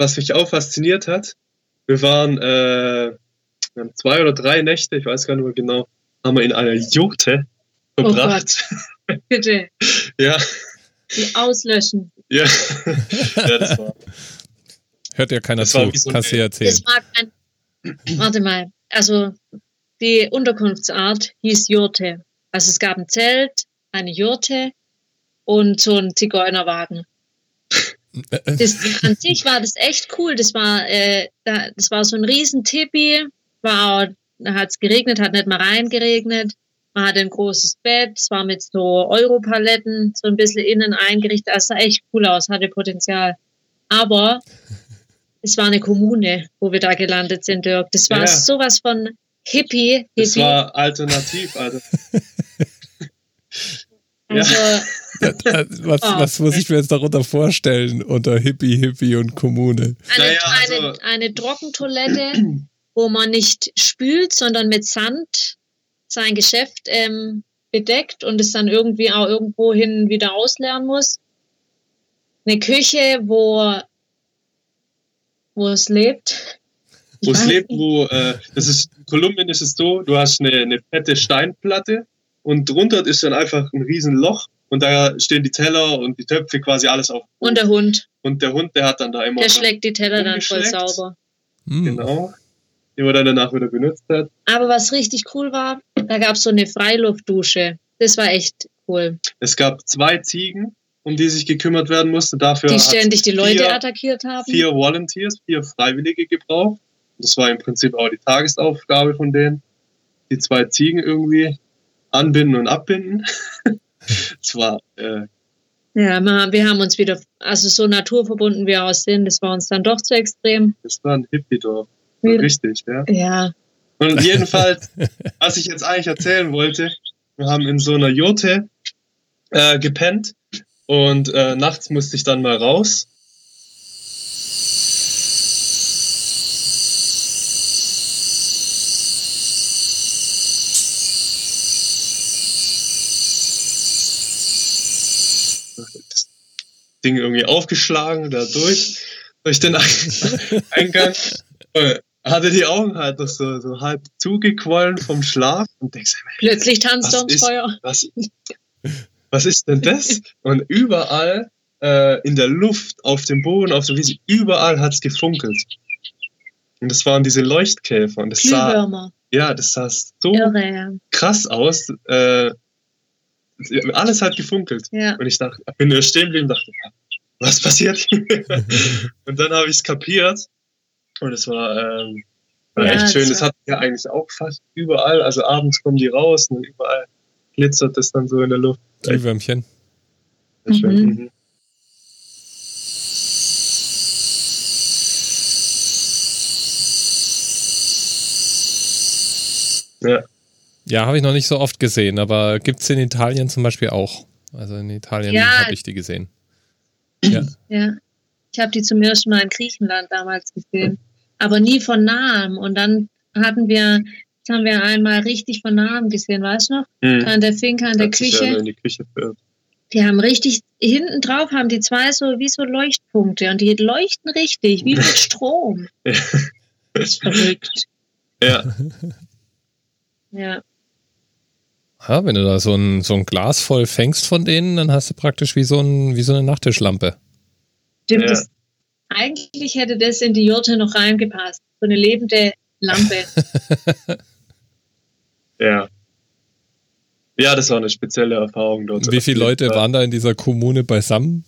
was mich auch fasziniert hat. Wir waren äh, wir haben zwei oder drei Nächte, ich weiß gar nicht mehr genau, haben wir in einer Jurte Oh verbracht. <laughs> Bitte, ja, die auslöschen. ja, <laughs> ja, das war. Hört ja keiner Das war zu. wie so Kannst du ja erzählen. Das war ein, warte mal, also die Unterkunftsart hieß Jurte. Also es gab ein Zelt, eine Jurte und so ein Zigeunerwagen. Das, an sich war das echt cool. Das war, äh, da, das war so ein riesen Tipi. War, auch- da hat es geregnet, hat nicht mal reingeregnet. Man hatte ein großes Bett, es war mit so Europaletten so ein bisschen innen eingerichtet. Das sah echt cool aus, hatte Potenzial. Aber es war eine Kommune, wo wir da gelandet sind, Dirk. Das war Ja. sowas von Hippie. Das Hippie. war alternativ, Alter. <laughs> also, Äh, was, Oh. was muss ich mir jetzt darunter vorstellen unter Hippie, Hippie und Kommune? eine, Naja, eine, also- eine Trockentoilette, wo man nicht spült, sondern mit Sand sein Geschäft ähm, bedeckt und es dann irgendwie auch irgendwo hin wieder ausleeren muss. Eine Küche, wo, wo es lebt. Wo es lebt, wo, äh, das ist, in Kolumbien ist es so, du hast eine, eine fette Steinplatte und drunter ist dann einfach ein riesen Loch und da stehen die Teller und die Töpfe quasi alles auf. Und der Hund, Und der Hund, der hat dann da immer der schlägt die Teller dann voll sauber. Hm. Genau. Die man dann danach wieder benutzt hat. Aber was richtig cool war, da gab es so eine Freiluftdusche. Das war echt cool. Es gab zwei Ziegen, um die sich gekümmert werden musste. Dafür Die ständig die Leute vier, attackiert haben. vier Volunteers, vier Freiwillige gebraucht. Das war im Prinzip auch die Tagesaufgabe von denen. Die zwei Ziegen irgendwie anbinden und abbinden. <laughs> <laughs> Es war, äh, Ja, wir haben uns wieder, also so naturverbunden wir sind, das war uns dann doch zu extrem. das war ein Hippie-Dorf. Richtig, ja. Ja, Und jedenfalls, was ich jetzt eigentlich erzählen wollte, Wir haben in so einer Jurte äh, gepennt und äh, nachts musste ich dann mal raus. Ding irgendwie aufgeschlagen, da durch, durch den <laughs> Eingang. Hatte die Augen halt noch so, so halb zugequollen vom Schlaf und denkst, Plötzlich tanzt er ums ist, Feuer. was, was ist denn das? Und überall äh, in der Luft, auf dem Boden, auf der Wiese, überall hat's gefunkelt. Und das waren diese Leuchtkäfer. Und das sah, ja, das sah so Irre. krass aus. Äh, <laughs> alles hat gefunkelt. Ja. Und ich dachte, bin nur stehen geblieben und dachte, was passiert? <laughs> und dann habe ich es kapiert. Und es war, ähm, war Ja, echt schön. es Das war- hat ja eigentlich auch fast überall. Also abends kommen die raus und überall glitzert das dann so in der Luft. Glühwürmchen. Mhm. Mhm. Ja, Ja, habe ich noch nicht so oft gesehen, aber gibt es in Italien zum Beispiel auch. Also in Italien Ja. habe ich die gesehen. Ja. Ja. Ich habe die zum ersten Mal in Griechenland damals gesehen. Aber nie von nahem. Und dann hatten wir, das haben wir einmal richtig von nahem gesehen, weißt du noch? Mhm. An der Finca, an der Hat sich ja Küche. in die Küche. Die haben richtig, hinten drauf haben die zwei so wie so Leuchtpunkte und die leuchten richtig, wie mit <laughs> Strom. Ja. <laughs> Das ist verrückt. Ja, <laughs> Ja. Ja, wenn du da so ein, so ein Glas voll fängst von denen, dann hast du praktisch wie so, ein, wie so eine Nachttischlampe. Stimmt, Ja. das, eigentlich hätte das in die Jurte noch reingepasst. So eine lebende Lampe. <laughs> ja. Ja, das war eine spezielle Erfahrung dort. Wie viele Leute waren da in dieser Kommune beisammen?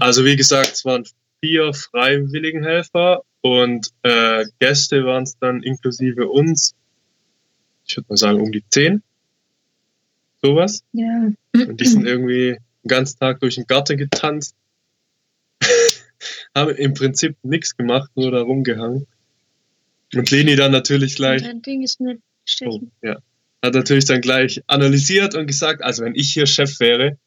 Also wie gesagt, es waren vier Freiwilligenhelfer und äh, Gäste waren es dann inklusive uns. Ich würde mal sagen um die zehn. Sowas. ja. Und die sind irgendwie den ganzen Tag durch den Garten getanzt. <laughs> Haben im Prinzip nichts gemacht, nur da rumgehangen. Und Leni dann natürlich gleich, Dein Ding ist nicht oh, ja, hat natürlich dann gleich analysiert und gesagt, also wenn ich hier Chef wäre,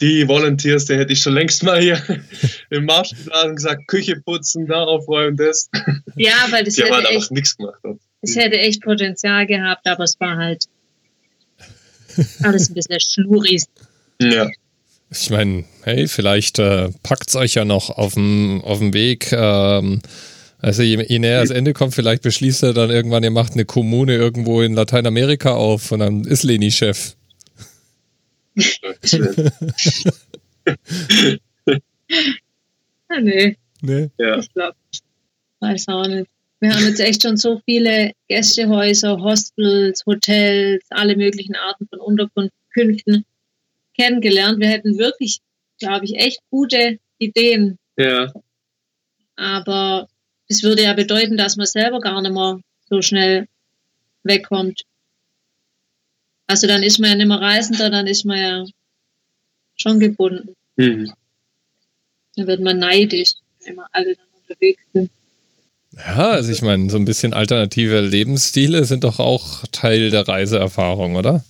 die Volunteers, der hätte ich schon längst mal hier <laughs> im Marschplan gesagt, Küche putzen, da aufräumen, das. Ja, weil das Die haben halt einfach nichts gemacht. dort. Das hätte echt Potenzial gehabt, aber es war halt <laughs> alles ein bisschen schluris. Ja, Ich meine, hey, vielleicht äh, packt es euch ja noch auf dem auf dem Weg. Ähm, also je, je näher das Ende kommt, vielleicht beschließt er dann irgendwann, ihr macht eine Kommune irgendwo in Lateinamerika auf und dann ist Leni Chef. <laughs> Ah, nee, Ne? ja. ich glaube, weiß auch nicht. Wir haben jetzt echt schon so viele Gästehäuser, Hostels, Hotels, alle möglichen Arten von Unterkünften kennengelernt. Wir hätten wirklich, glaube ich, echt gute Ideen ja, Aber es würde ja bedeuten, dass man selber gar nicht mehr so schnell wegkommt. Also dann ist man ja nicht mehr Reisender, dann ist man ja schon gebunden. mhm. Dann wird man neidisch, wenn wir alle dann unterwegs sind. Ja, also ich meine, so ein bisschen alternative Lebensstile sind doch auch Teil der Reiseerfahrung, oder?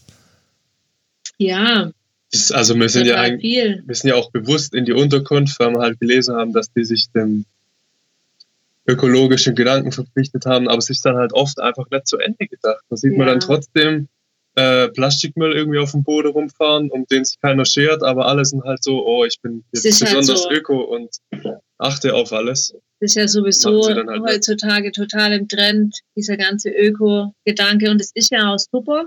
Ja, Das- also wir sind ja viel. wir sind ja auch bewusst in die Unterkunft, weil wir halt gelesen haben, dass die sich dem ökologischen Gedanken verpflichtet haben, aber es ist dann halt oft einfach nicht zu Ende gedacht. Da sieht man Ja. dann trotzdem äh, Plastikmüll irgendwie auf dem Boden rumfahren, um den sich keiner schert, aber alle sind halt so, oh, ich bin jetzt halt besonders so. öko und achte auf alles. Das ist ja sowieso halt heutzutage total im Trend, dieser ganze Öko-Gedanke. Und es ist ja auch super.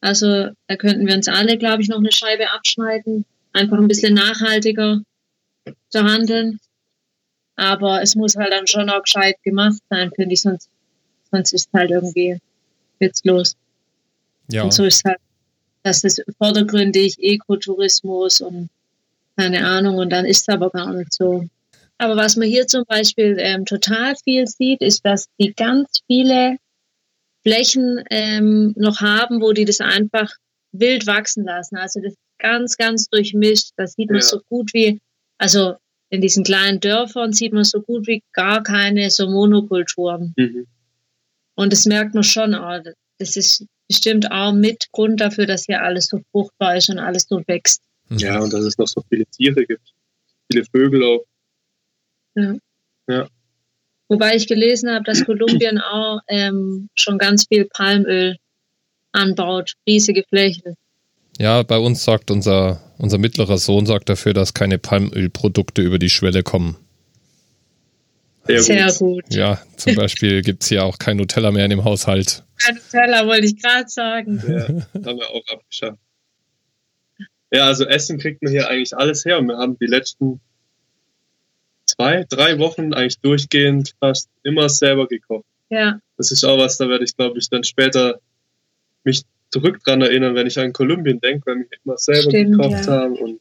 Also da könnten wir uns alle, glaube ich, noch eine Scheibe abschneiden. Einfach ein bisschen nachhaltiger zu handeln. Aber es muss halt dann schon auch gescheit gemacht sein, finde ich. Sonst, sonst ist es halt irgendwie witzlos. Ja. Und so ist halt, das ist vordergründig Ökotourismus und keine Ahnung. Und dann ist es aber gar nicht so. Aber was man hier zum Beispiel ähm, total viel sieht, ist, dass die ganz viele Flächen ähm, noch haben, wo die das einfach wild wachsen lassen. Also das ist ganz, ganz durchmischt. Da sieht man Ja. so gut wie, also in diesen kleinen Dörfern sieht man so gut wie gar keine so Monokulturen. Mhm. Und das merkt man schon, oh, das ist bestimmt auch mit Grund dafür, dass hier alles so fruchtbar ist und alles so wächst. Ja, und dass es noch so viele Tiere gibt. Viele Vögel auch. Ja. Ja. Wobei ich gelesen habe, dass Kolumbien auch ähm, schon ganz viel Palmöl anbaut, riesige Flächen. Ja, bei uns sorgt unser, unser mittlerer Sohn sorgt dafür, dass keine Palmölprodukte über die Schwelle kommen. Sehr, Sehr gut. gut. Ja, zum Beispiel gibt's hier auch kein Nutella mehr in dem Haushalt. Kein Teller wollte ich gerade sagen. Ja, haben wir auch abgeschafft. Ja, also Essen kriegt man hier eigentlich alles her. Und wir haben die letzten zwei, drei Wochen eigentlich durchgehend fast immer selber gekocht. Ja, Das ist auch was, da werde ich, glaube ich, dann später mich zurück dran erinnern, wenn ich an Kolumbien denke, weil wir immer selber Stimmt, gekocht ja. haben und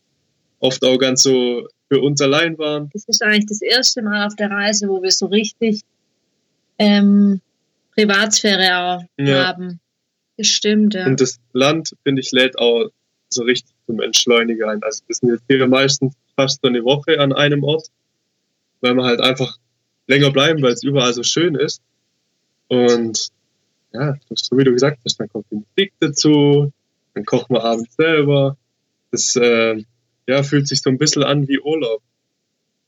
oft auch ganz so für uns allein waren. das ist eigentlich das erste Mal auf der Reise, wo wir so richtig ähm, Privatsphäre auch Ja. haben. Das stimmt, ja. Und das Land, finde ich, lädt auch so richtig zum Entschleuniger ein. Also wir sind jetzt hier meistens fast so eine Woche an einem Ort, weil wir halt einfach länger bleiben, weil es überall so schön ist. Und ja, so wie du gesagt hast, dann kommt die Musik dazu, dann kochen wir abends selber. Das äh, ja, fühlt sich so ein bisschen an wie Urlaub.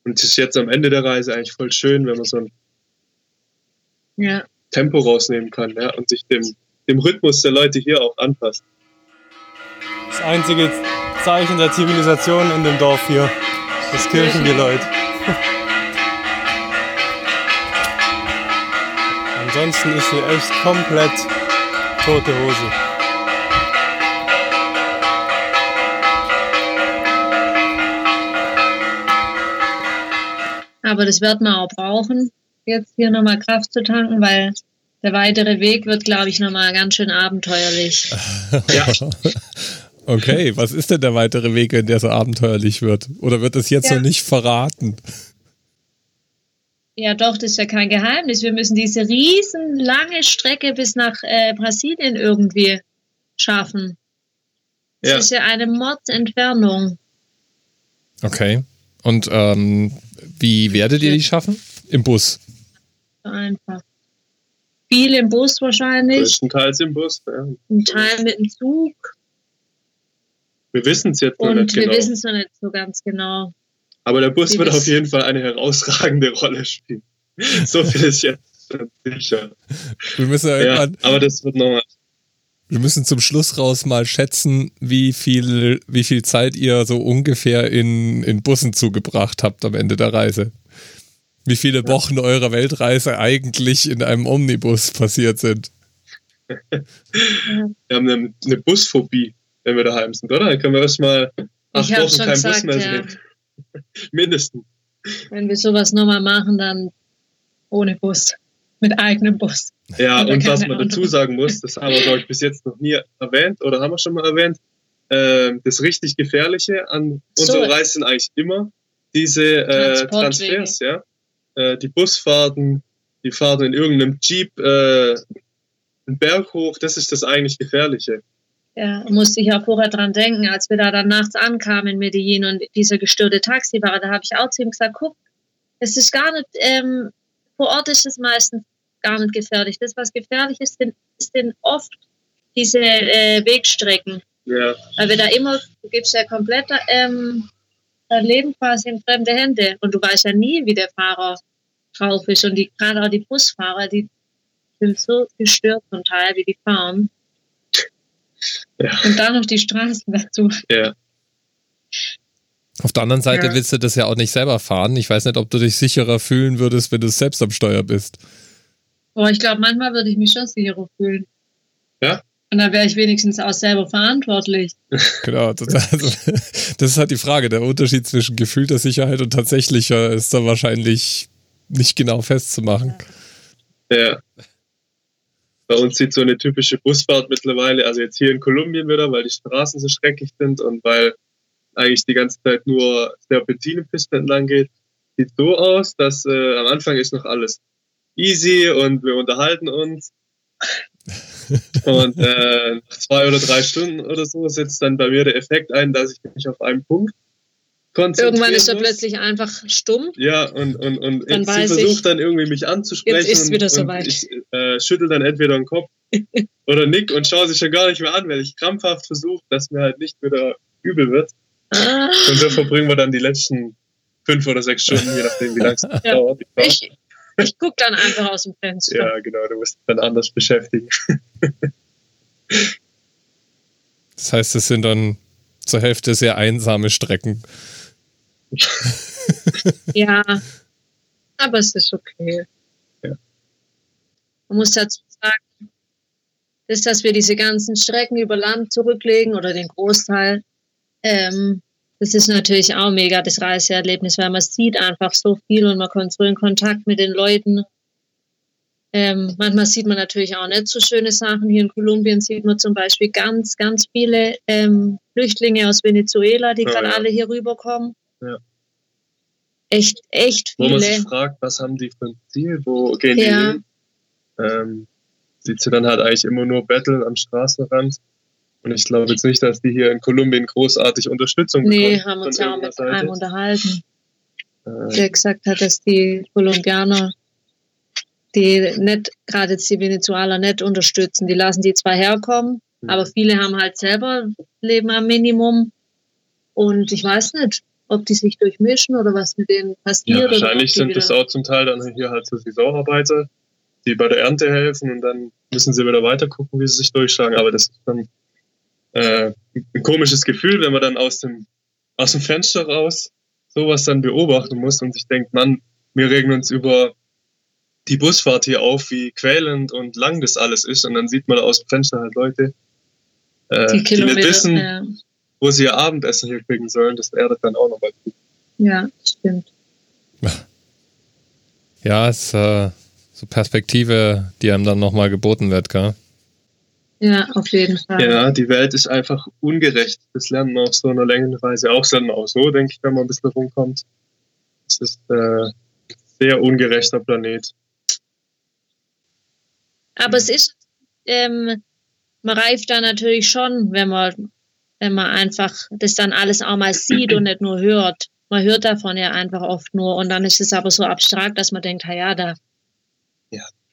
Und es ist jetzt am Ende der Reise eigentlich voll schön, wenn man so ein ja. Tempo rausnehmen kann ja, und sich dem, dem Rhythmus der Leute hier auch anpasst. Das einzige Zeichen der Zivilisation in dem Dorf hier. Das Kirchengeläut. Ansonsten ist hier echt komplett tote Hose. Aber das wird man auch brauchen, jetzt hier nochmal Kraft zu tanken, weil der weitere Weg wird, glaube ich, nochmal ganz schön abenteuerlich. <laughs> Ja. Okay, was ist denn der weitere Weg, wenn der so abenteuerlich wird? Oder wird es jetzt Ja. noch nicht verraten? Ja, doch, das ist ja kein Geheimnis. Wir müssen diese riesen lange Strecke bis nach äh, Brasilien irgendwie schaffen. Das Ja. ist ja eine Mordsentfernung. Okay. Und ähm, wie werdet ihr die schaffen? Im Bus. So einfach. Viel im Bus wahrscheinlich, Größtenteils im Bus. Ja. ein Teil mit dem Zug Wir wissen es jetzt noch und nicht wir genau. wissen es noch nicht so ganz genau. Aber der Bus wir wird auf jeden Fall eine herausragende Rolle spielen. <laughs> so viel ist jetzt schon sicher. Wir müssen ja Ja, irgendwann, aber das wird nochmal. Wir müssen zum Schluss raus mal schätzen, wie viel, wie viel Zeit ihr so ungefähr in, in Bussen zugebracht habt am Ende der Reise. Wie viele Wochen eurer Weltreise eigentlich in einem Omnibus passiert sind. <laughs> Wir haben eine, eine Busphobie, wenn wir daheim sind, oder? Dann können wir erstmal acht Wochen schon keinen Bus gesagt, mehr ja, sehen. <laughs> Mindestens. wenn wir sowas nochmal machen, dann ohne Bus, mit eigenem Bus. Ja, und was man dazu sagen muss, das haben wir, glaube ich, bis jetzt noch nie erwähnt oder haben wir schon mal erwähnt, ähm, das richtig Gefährliche an So. unserer Reise sind eigentlich immer diese äh. Transfers, ja. Äh, die Busfahrten, die Fahrten in irgendeinem Jeep, äh, einen Berg hoch, das ist das eigentlich Gefährliche. Ja, musste ich auch vorher dran denken, als wir da dann nachts ankamen in Medellin und dieser gestörte Taxifahrer, da habe ich auch zu ihm gesagt, guck, es ist gar nicht, ähm, vor Ort ist es meistens gar nicht gefährlich. Das, was gefährlich ist, sind, sind oft diese äh, Wegstrecken. Ja, Weil wir da immer, du gibst ja komplett ähm, dein Leben quasi in fremde Hände und du weißt ja nie, wie der Fahrer drauf ist. Und die, gerade auch die Busfahrer, die sind so gestört zum Teil, wie die fahren. Ja. Und dann noch die Straßen dazu. ja. Auf der anderen Seite Ja. willst du das ja auch nicht selber fahren. Ich weiß nicht, ob du dich sicherer fühlen würdest, wenn du selbst am Steuer bist. Boah, ich glaube, manchmal würde ich mich schon sicherer fühlen. Ja? Und dann wäre ich wenigstens auch selber verantwortlich. <laughs> Genau, das, also, das ist halt die Frage. Der Unterschied zwischen gefühlter Sicherheit und tatsächlicher ist da wahrscheinlich nicht genau festzumachen. Ja. Bei uns sieht so eine typische Busfahrt mittlerweile, also jetzt hier in Kolumbien wieder, weil die Straßen so schrecklich sind und weil eigentlich die ganze Zeit nur Serpentinenpisten entlang geht, sieht so aus, dass äh, am Anfang ist noch alles easy und wir unterhalten uns. <laughs> Und äh, nach zwei oder drei Stunden oder so setzt dann bei mir der Effekt ein, dass ich mich auf einen Punkt konzentrieren Irgendwann ist er plötzlich einfach stumm. Ja, und, und, und Dann sie versucht dann irgendwie mich anzusprechen. jetzt und, wieder und soweit. Ich äh, schüttel dann entweder den Kopf <laughs> oder nick und schaue sich schon gar nicht mehr an, weil ich krampfhaft versuche, dass mir halt nicht wieder übel wird. Ah, Und so verbringen wir dann die letzten fünf oder sechs Stunden, je nachdem, wie lange es Ja. dauert. <laughs> ich ich gucke dann einfach aus dem Fenster. Ja, genau, du musst dich dann anders beschäftigen. <laughs> Das heißt, es sind dann zur Hälfte sehr einsame Strecken. <laughs> Ja, aber es ist okay. Ja. Man muss dazu sagen, dass, dass wir diese ganzen Strecken über Land zurücklegen oder den Großteil, ähm, das ist natürlich auch mega das Reiseerlebnis, weil man sieht einfach so viel und man kommt so in Kontakt mit den Leuten. Ähm, manchmal sieht man natürlich auch nicht so schöne Sachen. Hier in Kolumbien sieht man zum Beispiel ganz, ganz viele ähm, Flüchtlinge aus Venezuela, die Ja, gerade ja. alle hier rüberkommen. Ja. Echt, echt Wo man sich viele. fragt, was haben die für ein Ziel, wo gehen die hin? Ähm, sieht sie dann halt eigentlich immer nur betteln am Straßenrand. Und ich glaube jetzt nicht, dass die hier in Kolumbien großartig Unterstützung Nee, bekommen haben uns ja auch mit irgendeiner einem Seite. unterhalten, Äh, der gesagt hat, dass die Kolumbianer die nicht, gerade jetzt die Venezuela nicht unterstützen. Die lassen die zwar herkommen, Mhm. aber viele haben halt selber Leben am Minimum. Und ich weiß nicht, ob die sich durchmischen oder was mit denen passiert. ja, wahrscheinlich sind das auch zum Teil dann hier halt so Saisonarbeiter, die bei der Ernte helfen und dann müssen sie wieder weiter gucken, wie sie sich durchschlagen. Aber das ist dann äh, ein komisches Gefühl, wenn man dann aus dem, aus dem Fenster raus sowas dann beobachten muss und sich denkt, Mann, wir regen uns über die Busfahrt hier auf, wie quälend und lang das alles ist. Und dann sieht man aus dem Fenster halt Leute, äh, die die, nicht wissen, ja, wo sie ihr Abendessen hier kriegen sollen. Das erdet dann auch nochmal. ja, stimmt. Ja, es ist äh, so Perspektive, die einem dann nochmal geboten wird, gell? Ja, auf jeden Fall. Ja, die Welt ist einfach ungerecht. Das lernt man auf so einer Längenreise auch, das lernt man auch so, denke ich, wenn man ein bisschen rumkommt. Es ist äh, ein sehr ungerechter Planet. Aber es ist, ähm, man reift da natürlich schon, wenn man, wenn man einfach das dann alles auch mal sieht und nicht nur hört. Man hört davon ja einfach oft nur und dann ist es aber so abstrakt, dass man denkt, ja, da.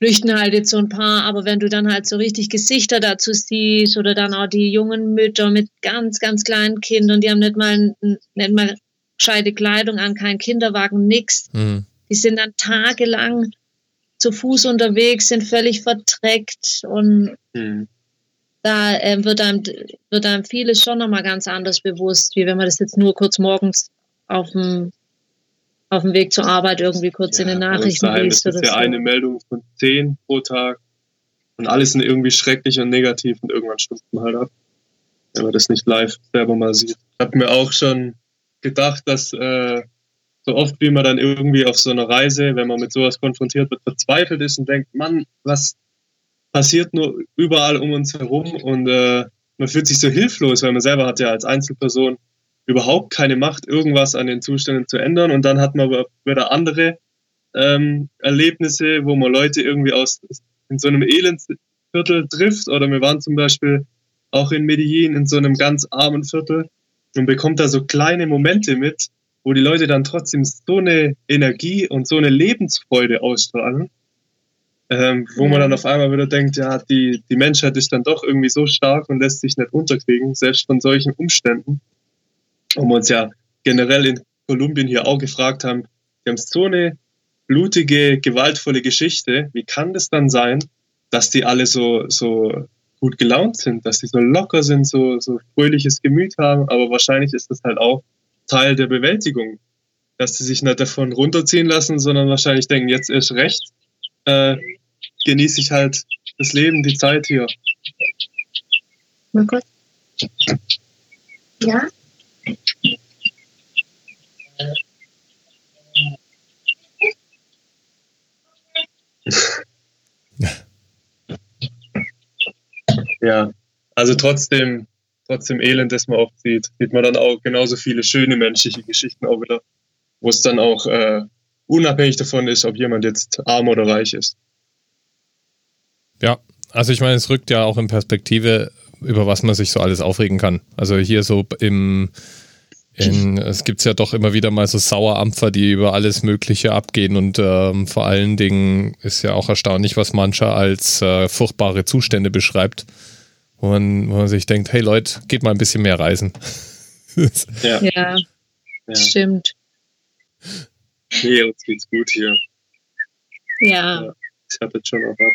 Flüchten halt jetzt so ein paar, aber wenn du dann halt so richtig Gesichter dazu siehst oder dann auch die jungen Mütter mit ganz, ganz kleinen Kindern, die haben nicht mal, nicht mal gescheite Kleidung an, kein Kinderwagen, nix. Hm. Die sind dann tagelang zu Fuß unterwegs, sind völlig verdreckt und Hm. da ähm, wird, einem, wird einem vieles schon nochmal ganz anders bewusst, wie wenn man das jetzt nur kurz morgens auf dem, auf dem Weg zur Arbeit irgendwie kurz in den Nachrichten daheim liest ist oder das ja so. eine Meldung von zehn pro Tag. Und alles sind irgendwie schrecklich und negativ und irgendwann stumpft man halt ab. Wenn man das nicht live selber mal sieht. Ich habe mir auch schon gedacht, dass äh, so oft wie man dann irgendwie auf so einer Reise, wenn man mit sowas konfrontiert wird, verzweifelt ist und denkt, Mann, was passiert nur überall um uns herum und äh, man fühlt sich so hilflos, weil man selber hat ja als Einzelperson überhaupt keine Macht, irgendwas an den Zuständen zu ändern und dann hat man aber wieder andere ähm, Erlebnisse, wo man Leute irgendwie aus in so einem Elendsviertel trifft oder wir waren zum Beispiel auch in Medellin in so einem ganz armen Viertel und bekommt da so kleine Momente mit, wo die Leute dann trotzdem so eine Energie und so eine Lebensfreude ausstrahlen, ähm, wo man dann auf einmal wieder denkt, ja, die, die Menschheit ist dann doch irgendwie so stark und lässt sich nicht unterkriegen, selbst von solchen Umständen. Und wir uns ja generell in Kolumbien hier auch gefragt haben, die haben so eine blutige, gewaltvolle Geschichte, wie kann das dann sein, dass die alle so, so gut gelaunt sind, dass die so locker sind, so, so fröhliches Gemüt haben, aber wahrscheinlich ist das halt auch Teil der Bewältigung, dass sie sich nicht davon runterziehen lassen, sondern wahrscheinlich denken, jetzt erst recht, äh, genieße ich halt das Leben, die Zeit hier. Mal kurz. Ja? <laughs> Ja, also trotzdem, trotzdem Elend, das man oft sieht, sieht man dann auch genauso viele schöne menschliche Geschichten auch wieder, wo es dann auch äh, unabhängig davon ist, ob jemand jetzt arm oder reich ist. Ja, also ich meine, es rückt ja auch in Perspektive, über was man sich so alles aufregen kann. Also hier so im, In, es gibt ja doch immer wieder mal so Sauerampfer, die über alles Mögliche abgehen und ähm, vor allen Dingen ist ja auch erstaunlich, was mancher als äh, furchtbare Zustände beschreibt. Wo man, wo man sich denkt, hey Leute, geht mal ein bisschen mehr reisen. <laughs> Ja, Ja, ja. stimmt. Nee, uns geht's gut hier. Ja. Ich habe jetzt schon auch ab.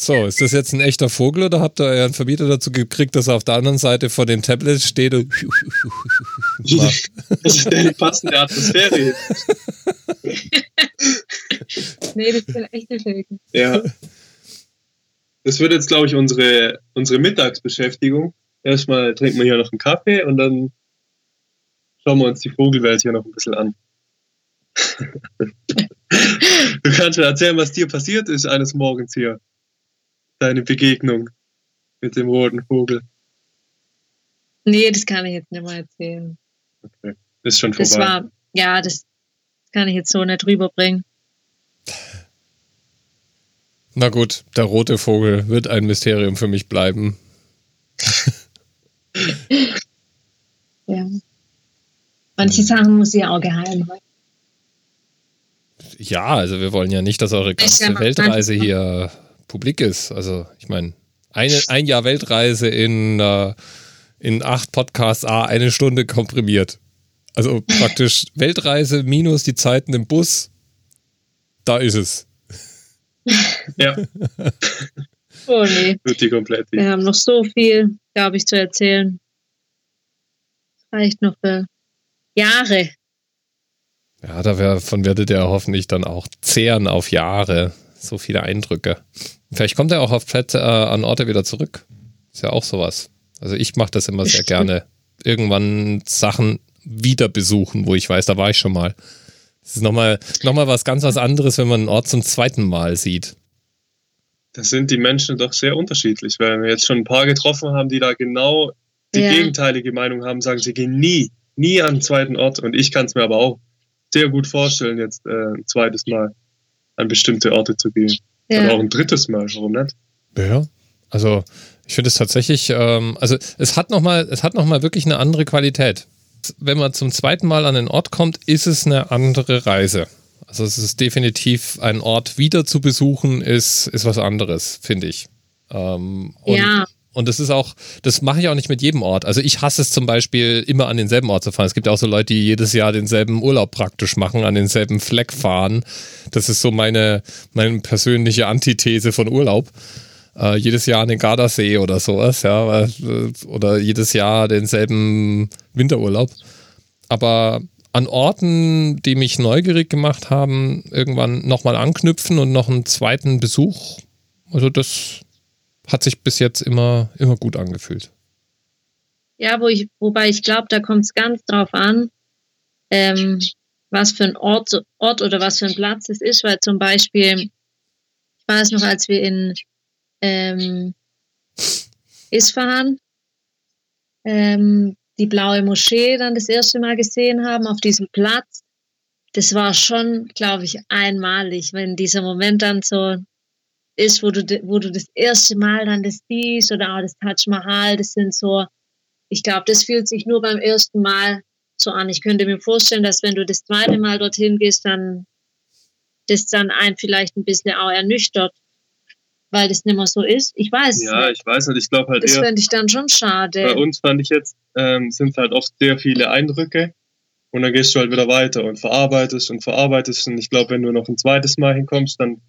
So, ist das jetzt ein echter Vogel oder habt ihr euren Verbieter dazu gekriegt, dass er auf der anderen Seite vor dem Tablet steht und <laughs> macht? Das ist die passende Atmosphäre hier. <laughs> Nee, das sind echte Vögel. Ja. Das wird jetzt, glaube ich, unsere, unsere Mittagsbeschäftigung. Erstmal trinken wir hier noch einen Kaffee und dann schauen wir uns die Vogelwelt hier noch ein bisschen an. <laughs> du kannst mir erzählen, was dir passiert ist eines Morgens hier. Deine Begegnung mit dem roten Vogel. Nee, das kann ich jetzt nicht mal erzählen. Ist schon vorbei. Das war, ja, das kann ich jetzt so nicht rüberbringen. Na gut, der rote Vogel wird ein Mysterium für mich bleiben. <laughs> Ja. Manche Sachen muss ich auch geheim halten. Ja, also wir wollen ja nicht, dass eure ganze ja Weltreise hier publik ist. Also ich meine, eine, ein Jahr Weltreise in, äh, in acht Podcasts, ah, eine Stunde komprimiert. Also praktisch <laughs> Weltreise minus die Zeiten im Bus, da ist es. Ja, <laughs> Oh nee, wird die komplett. wir haben noch so viel, glaube ich, zu erzählen. Das reicht noch für Jahre. Ja, davon werdet ihr hoffentlich dann auch zehren auf Jahre. So viele Eindrücke. Vielleicht kommt er auch auf Plätze, äh, an Orte wieder zurück. Ist ja auch sowas. Also ich mache das immer sehr Stimmt. gerne. Irgendwann Sachen wieder besuchen, wo ich weiß, da war ich schon mal. Das ist nochmal noch mal was ganz was anderes, wenn man einen Ort zum zweiten Mal sieht. Da sind die Menschen doch sehr unterschiedlich, weil wir jetzt schon ein paar getroffen haben, die da genau die Ja. gegenteilige Meinung haben, sagen, sie gehen nie, nie an einen zweiten Ort. Und ich kann es mir aber auch sehr gut vorstellen, jetzt äh, ein zweites Mal an bestimmte Orte zu gehen. Oder auch Ja, ein drittes Mal, warum nicht? Ja. Also ich finde es tatsächlich, ähm, also es hat nochmal, es hat noch mal wirklich eine andere Qualität. Wenn man zum zweiten Mal an den Ort kommt, ist es eine andere Reise. Also es ist definitiv ein Ort wieder zu besuchen, ist, ist was anderes, finde ich. Ähm, und, ja, und das ist auch, das mache ich auch nicht mit jedem Ort. Also ich hasse es zum Beispiel, immer an denselben Ort zu fahren. Es gibt auch so Leute, die jedes Jahr denselben Urlaub praktisch machen, an denselben Fleck fahren. Das ist so meine, meine persönliche Antithese von Urlaub. Äh, jedes Jahr an den Gardasee oder sowas, ja, äh, oder jedes Jahr denselben Winterurlaub. Aber an Orten, die mich neugierig gemacht haben, irgendwann nochmal anknüpfen und noch einen zweiten Besuch. Also das hat sich bis jetzt immer, immer gut angefühlt. ja wo ich, wobei ich glaube, da kommt es ganz drauf an, ähm, was für ein Ort, Ort oder was für ein Platz es ist, weil zum Beispiel, ich weiß noch, als wir in ähm, Isfahan ähm, die blaue Moschee dann das erste Mal gesehen haben auf diesem Platz, das war schon, glaube ich, einmalig, wenn dieser Moment dann so ist, wo du, wo du das erste Mal dann das siehst oder auch das Taj Mahal, das sind so, ich glaube, das fühlt sich nur beim ersten Mal so an. Ich könnte mir vorstellen, dass wenn du das zweite Mal dorthin gehst, dann das dann einen vielleicht ein bisschen auch ernüchtert, weil das nicht mehr so ist. Ich weiß Ja, nicht. ich weiß nicht, ich glaube halt Das fände ich dann schon bei schade. uns fand ich jetzt, ähm, sind halt oft sehr viele Eindrücke und dann gehst du halt wieder weiter und verarbeitest und verarbeitest und ich glaube, wenn du noch ein zweites Mal hinkommst, dann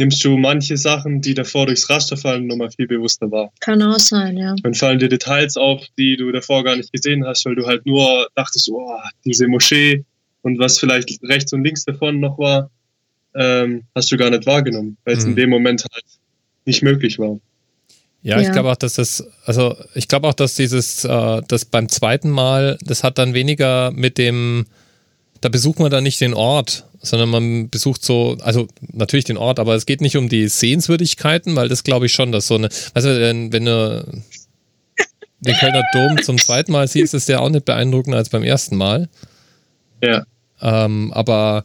nimmst du manche Sachen, die davor durchs Raster fallen, nochmal viel bewusster wahr. Kann auch sein, ja. Dann fallen dir Details auf, die du davor gar nicht gesehen hast, weil du halt nur dachtest, oh, diese Moschee und was vielleicht rechts und links davon noch war, ähm, hast du gar nicht wahrgenommen, weil es Mhm. in dem Moment halt nicht möglich war. Ja, ich Ja. glaube auch, dass das, also ich glaube auch, dass dieses, äh, das beim zweiten Mal, das hat dann weniger mit dem, da besucht man dann nicht den Ort, sondern man besucht so, also natürlich den Ort, aber es geht nicht um die Sehenswürdigkeiten, weil das glaube ich schon, dass so eine, weißt du, wenn, wenn du den Kölner Dom zum zweiten Mal siehst, ist der auch nicht beeindruckender als beim ersten Mal. Ja, Ähm, aber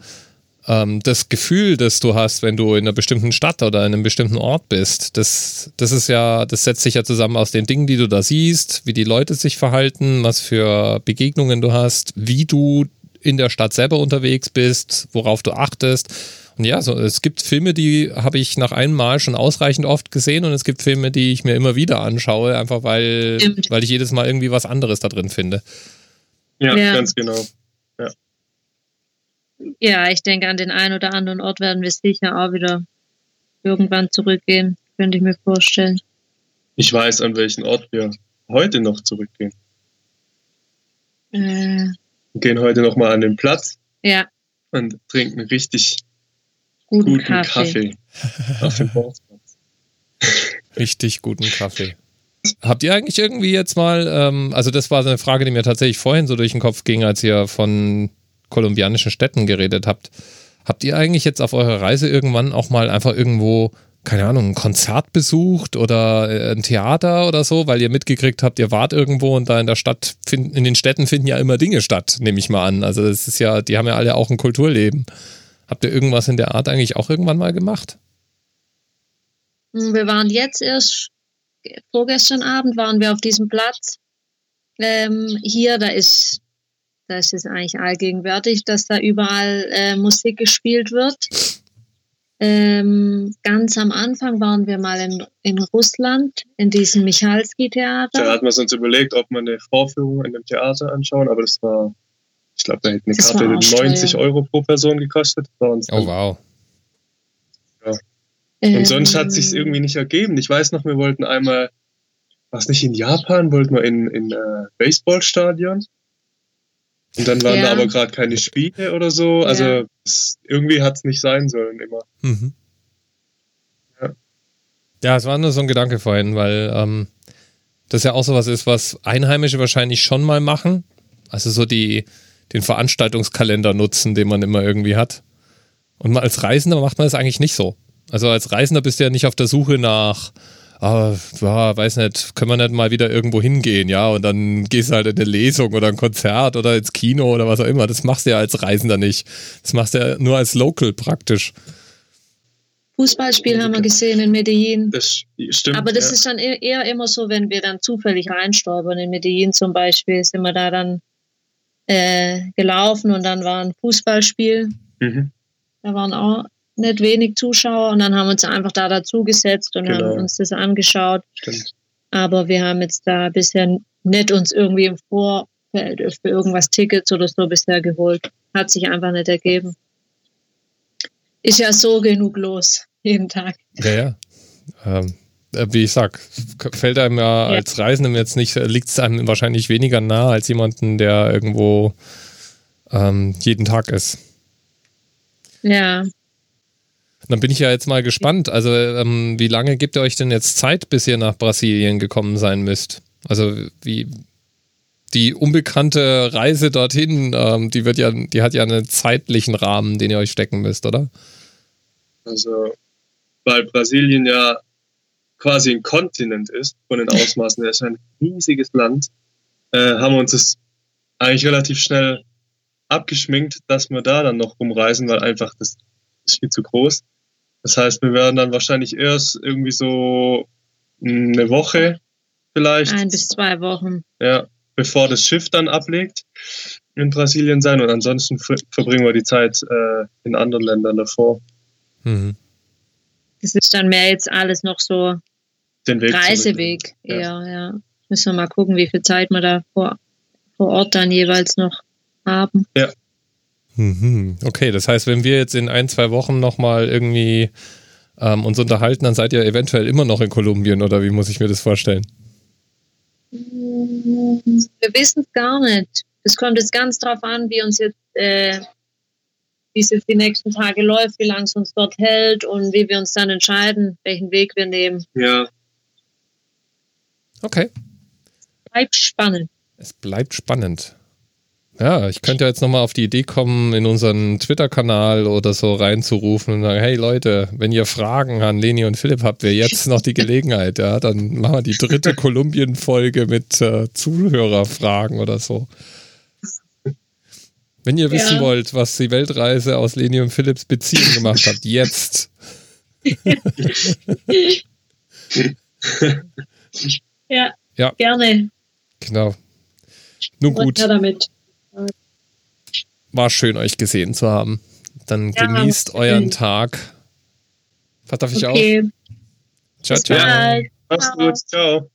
ähm, das Gefühl, das du hast, wenn du in einer bestimmten Stadt oder in einem bestimmten Ort bist, das, das ist ja, das setzt sich ja zusammen aus den Dingen, die du da siehst, wie die Leute sich verhalten, was für Begegnungen du hast, wie du in der Stadt selber unterwegs bist, worauf du achtest. Und ja, so, es gibt Filme, die habe ich nach einem Mal schon ausreichend oft gesehen und es gibt Filme, die ich mir immer wieder anschaue, einfach weil, weil ich jedes Mal irgendwie was anderes da drin finde. Ja, Ja. ganz genau. Ja, ich denke, an den einen oder anderen Ort werden wir sicher auch wieder irgendwann zurückgehen, könnte ich mir vorstellen. Ich weiß, an welchen Ort wir heute noch zurückgehen. Äh, gehen heute noch mal an den Platz ja, und trinken richtig guten, guten Kaffee. Kaffee, auf dem Borstplatz. Richtig guten Kaffee. Habt ihr eigentlich irgendwie jetzt mal, ähm, also das war so eine Frage, die mir tatsächlich vorhin so durch den Kopf ging, als ihr von kolumbianischen Städten geredet habt. Habt ihr eigentlich jetzt auf eurer Reise irgendwann auch mal einfach irgendwo, keine Ahnung, ein Konzert besucht oder äh, ein Theater oder so, weil ihr mitgekriegt habt, ihr wart irgendwo und da in der Stadt, in den Städten finden ja immer Dinge statt, nehme ich mal an. Also das ist ja, die haben ja alle auch ein Kulturleben. Habt ihr irgendwas in der Art eigentlich auch irgendwann mal gemacht? Hm, Wir waren jetzt erst, vorgestern Abend waren wir auf diesem Platz. Ähm, hier, da ist, da ist es eigentlich allgegenwärtig, dass da überall äh, Musik gespielt wird. Ähm, ganz am Anfang waren wir mal in, in Russland, in diesem Da Michalski-Theater. hatten wir uns überlegt, ob wir eine Vorführung in einem Theater anschauen, aber das war, ich glaube, da hätte eine Das Karte war auch 90 teuer. Euro pro Person gekostet. Das war uns Oh wow. Und sonst hat Ähm, sich irgendwie nicht ergeben. Ich weiß noch, wir wollten einmal, was nicht in Japan, wollten wir in, in äh, Baseballstadion. Und dann waren Ja. da aber gerade keine Spiele oder so. Also Ja. es, irgendwie hat es nicht sein sollen immer. Mhm. Ja. Ja, es war nur so ein Gedanke vorhin, weil ähm, das ja auch sowas ist, was Einheimische wahrscheinlich schon mal machen. Also so die, den Veranstaltungskalender nutzen, den man immer irgendwie hat. Und als Reisender macht man das eigentlich nicht so. Also als Reisender bist du ja nicht auf der Suche nach, ah, ja, weiß nicht, können wir nicht mal wieder irgendwo hingehen, ja, und dann gehst du halt in eine Lesung oder ein Konzert oder ins Kino oder was auch immer. Das machst du ja als Reisender nicht. Das machst du ja nur als Local praktisch. Fußballspiel haben wir gesehen in Medellin. Das stimmt. Aber das ja. ist dann e- eher immer so, wenn wir dann zufällig reinstolpern. In Medellin zum Beispiel sind wir da dann äh, gelaufen und dann war ein Fußballspiel. Mhm. Da waren auch nicht wenig Zuschauer und dann haben wir uns einfach da dazugesetzt und Genau. haben uns das angeschaut. Stimmt. Aber wir haben jetzt da bisher nicht uns irgendwie im Vorfeld für irgendwas Tickets oder so bisher geholt. Hat sich einfach nicht ergeben. Ist ja so genug los, jeden Tag. Ja, ja. Ähm, äh, wie ich sag, fällt einem ja, Ja. als Reisendem jetzt nicht, liegt es einem wahrscheinlich weniger nah als jemanden, der irgendwo ähm, jeden Tag ist. Ja, Dann bin ich ja jetzt mal gespannt. Also, ähm, wie lange gibt ihr euch denn jetzt Zeit, bis ihr nach Brasilien gekommen sein müsst? Also, wie die unbekannte Reise dorthin, ähm, die wird ja, die hat ja einen zeitlichen Rahmen, den ihr euch stecken müsst, oder? Also, weil Brasilien ja quasi ein Kontinent ist, von den Ausmaßen her, ist ein riesiges Land, äh, haben wir uns das eigentlich relativ schnell abgeschminkt, dass wir da dann noch rumreisen, weil einfach das ist viel zu groß. Das heißt, wir werden dann wahrscheinlich erst irgendwie so eine Woche vielleicht, ein bis zwei Wochen. ja, bevor das Schiff dann ablegt, in Brasilien sein und ansonsten ver verbringen wir die Zeit äh, in anderen Ländern davor. Mhm. Das ist dann mehr jetzt alles noch so Den Weg Reiseweg zurück. Ja. eher, ja. Müssen wir mal gucken, wie viel Zeit wir da vor, vor Ort dann jeweils noch haben. Mhm. Okay, das heißt, wenn wir jetzt in ein, zwei Wochen nochmal irgendwie ähm, uns unterhalten, dann seid ihr eventuell immer noch in Kolumbien oder wie muss ich mir das vorstellen? Wir wissen es gar nicht. Es kommt jetzt ganz drauf an, wie uns jetzt, äh, wie es jetzt die nächsten Tage läuft, wie lange es uns dort hält und wie wir uns dann entscheiden, welchen Weg wir nehmen. ja, Okay, Bleibt spannend. es bleibt spannend. Ja, ich könnte ja jetzt nochmal auf die Idee kommen, in unseren Twitter-Kanal oder so reinzurufen und sagen, hey Leute, wenn ihr Fragen an Leni und Philipp habt, wir jetzt noch die Gelegenheit, ja, dann machen wir die dritte <laughs> Kolumbien-Folge mit äh, Zuhörerfragen oder so. Wenn ihr wissen Ja. wollt, was die Weltreise aus Leni und Philipps Beziehung gemacht hat, jetzt. <laughs> Ja, Ja. gerne. Genau. Nun gut, Runter damit. War schön, euch gesehen zu haben. Dann Ja, genießt schön. euren Tag. Was darf ich auch? Okay, Ciao, bis ciao. bald. Mach's gut. Ciao.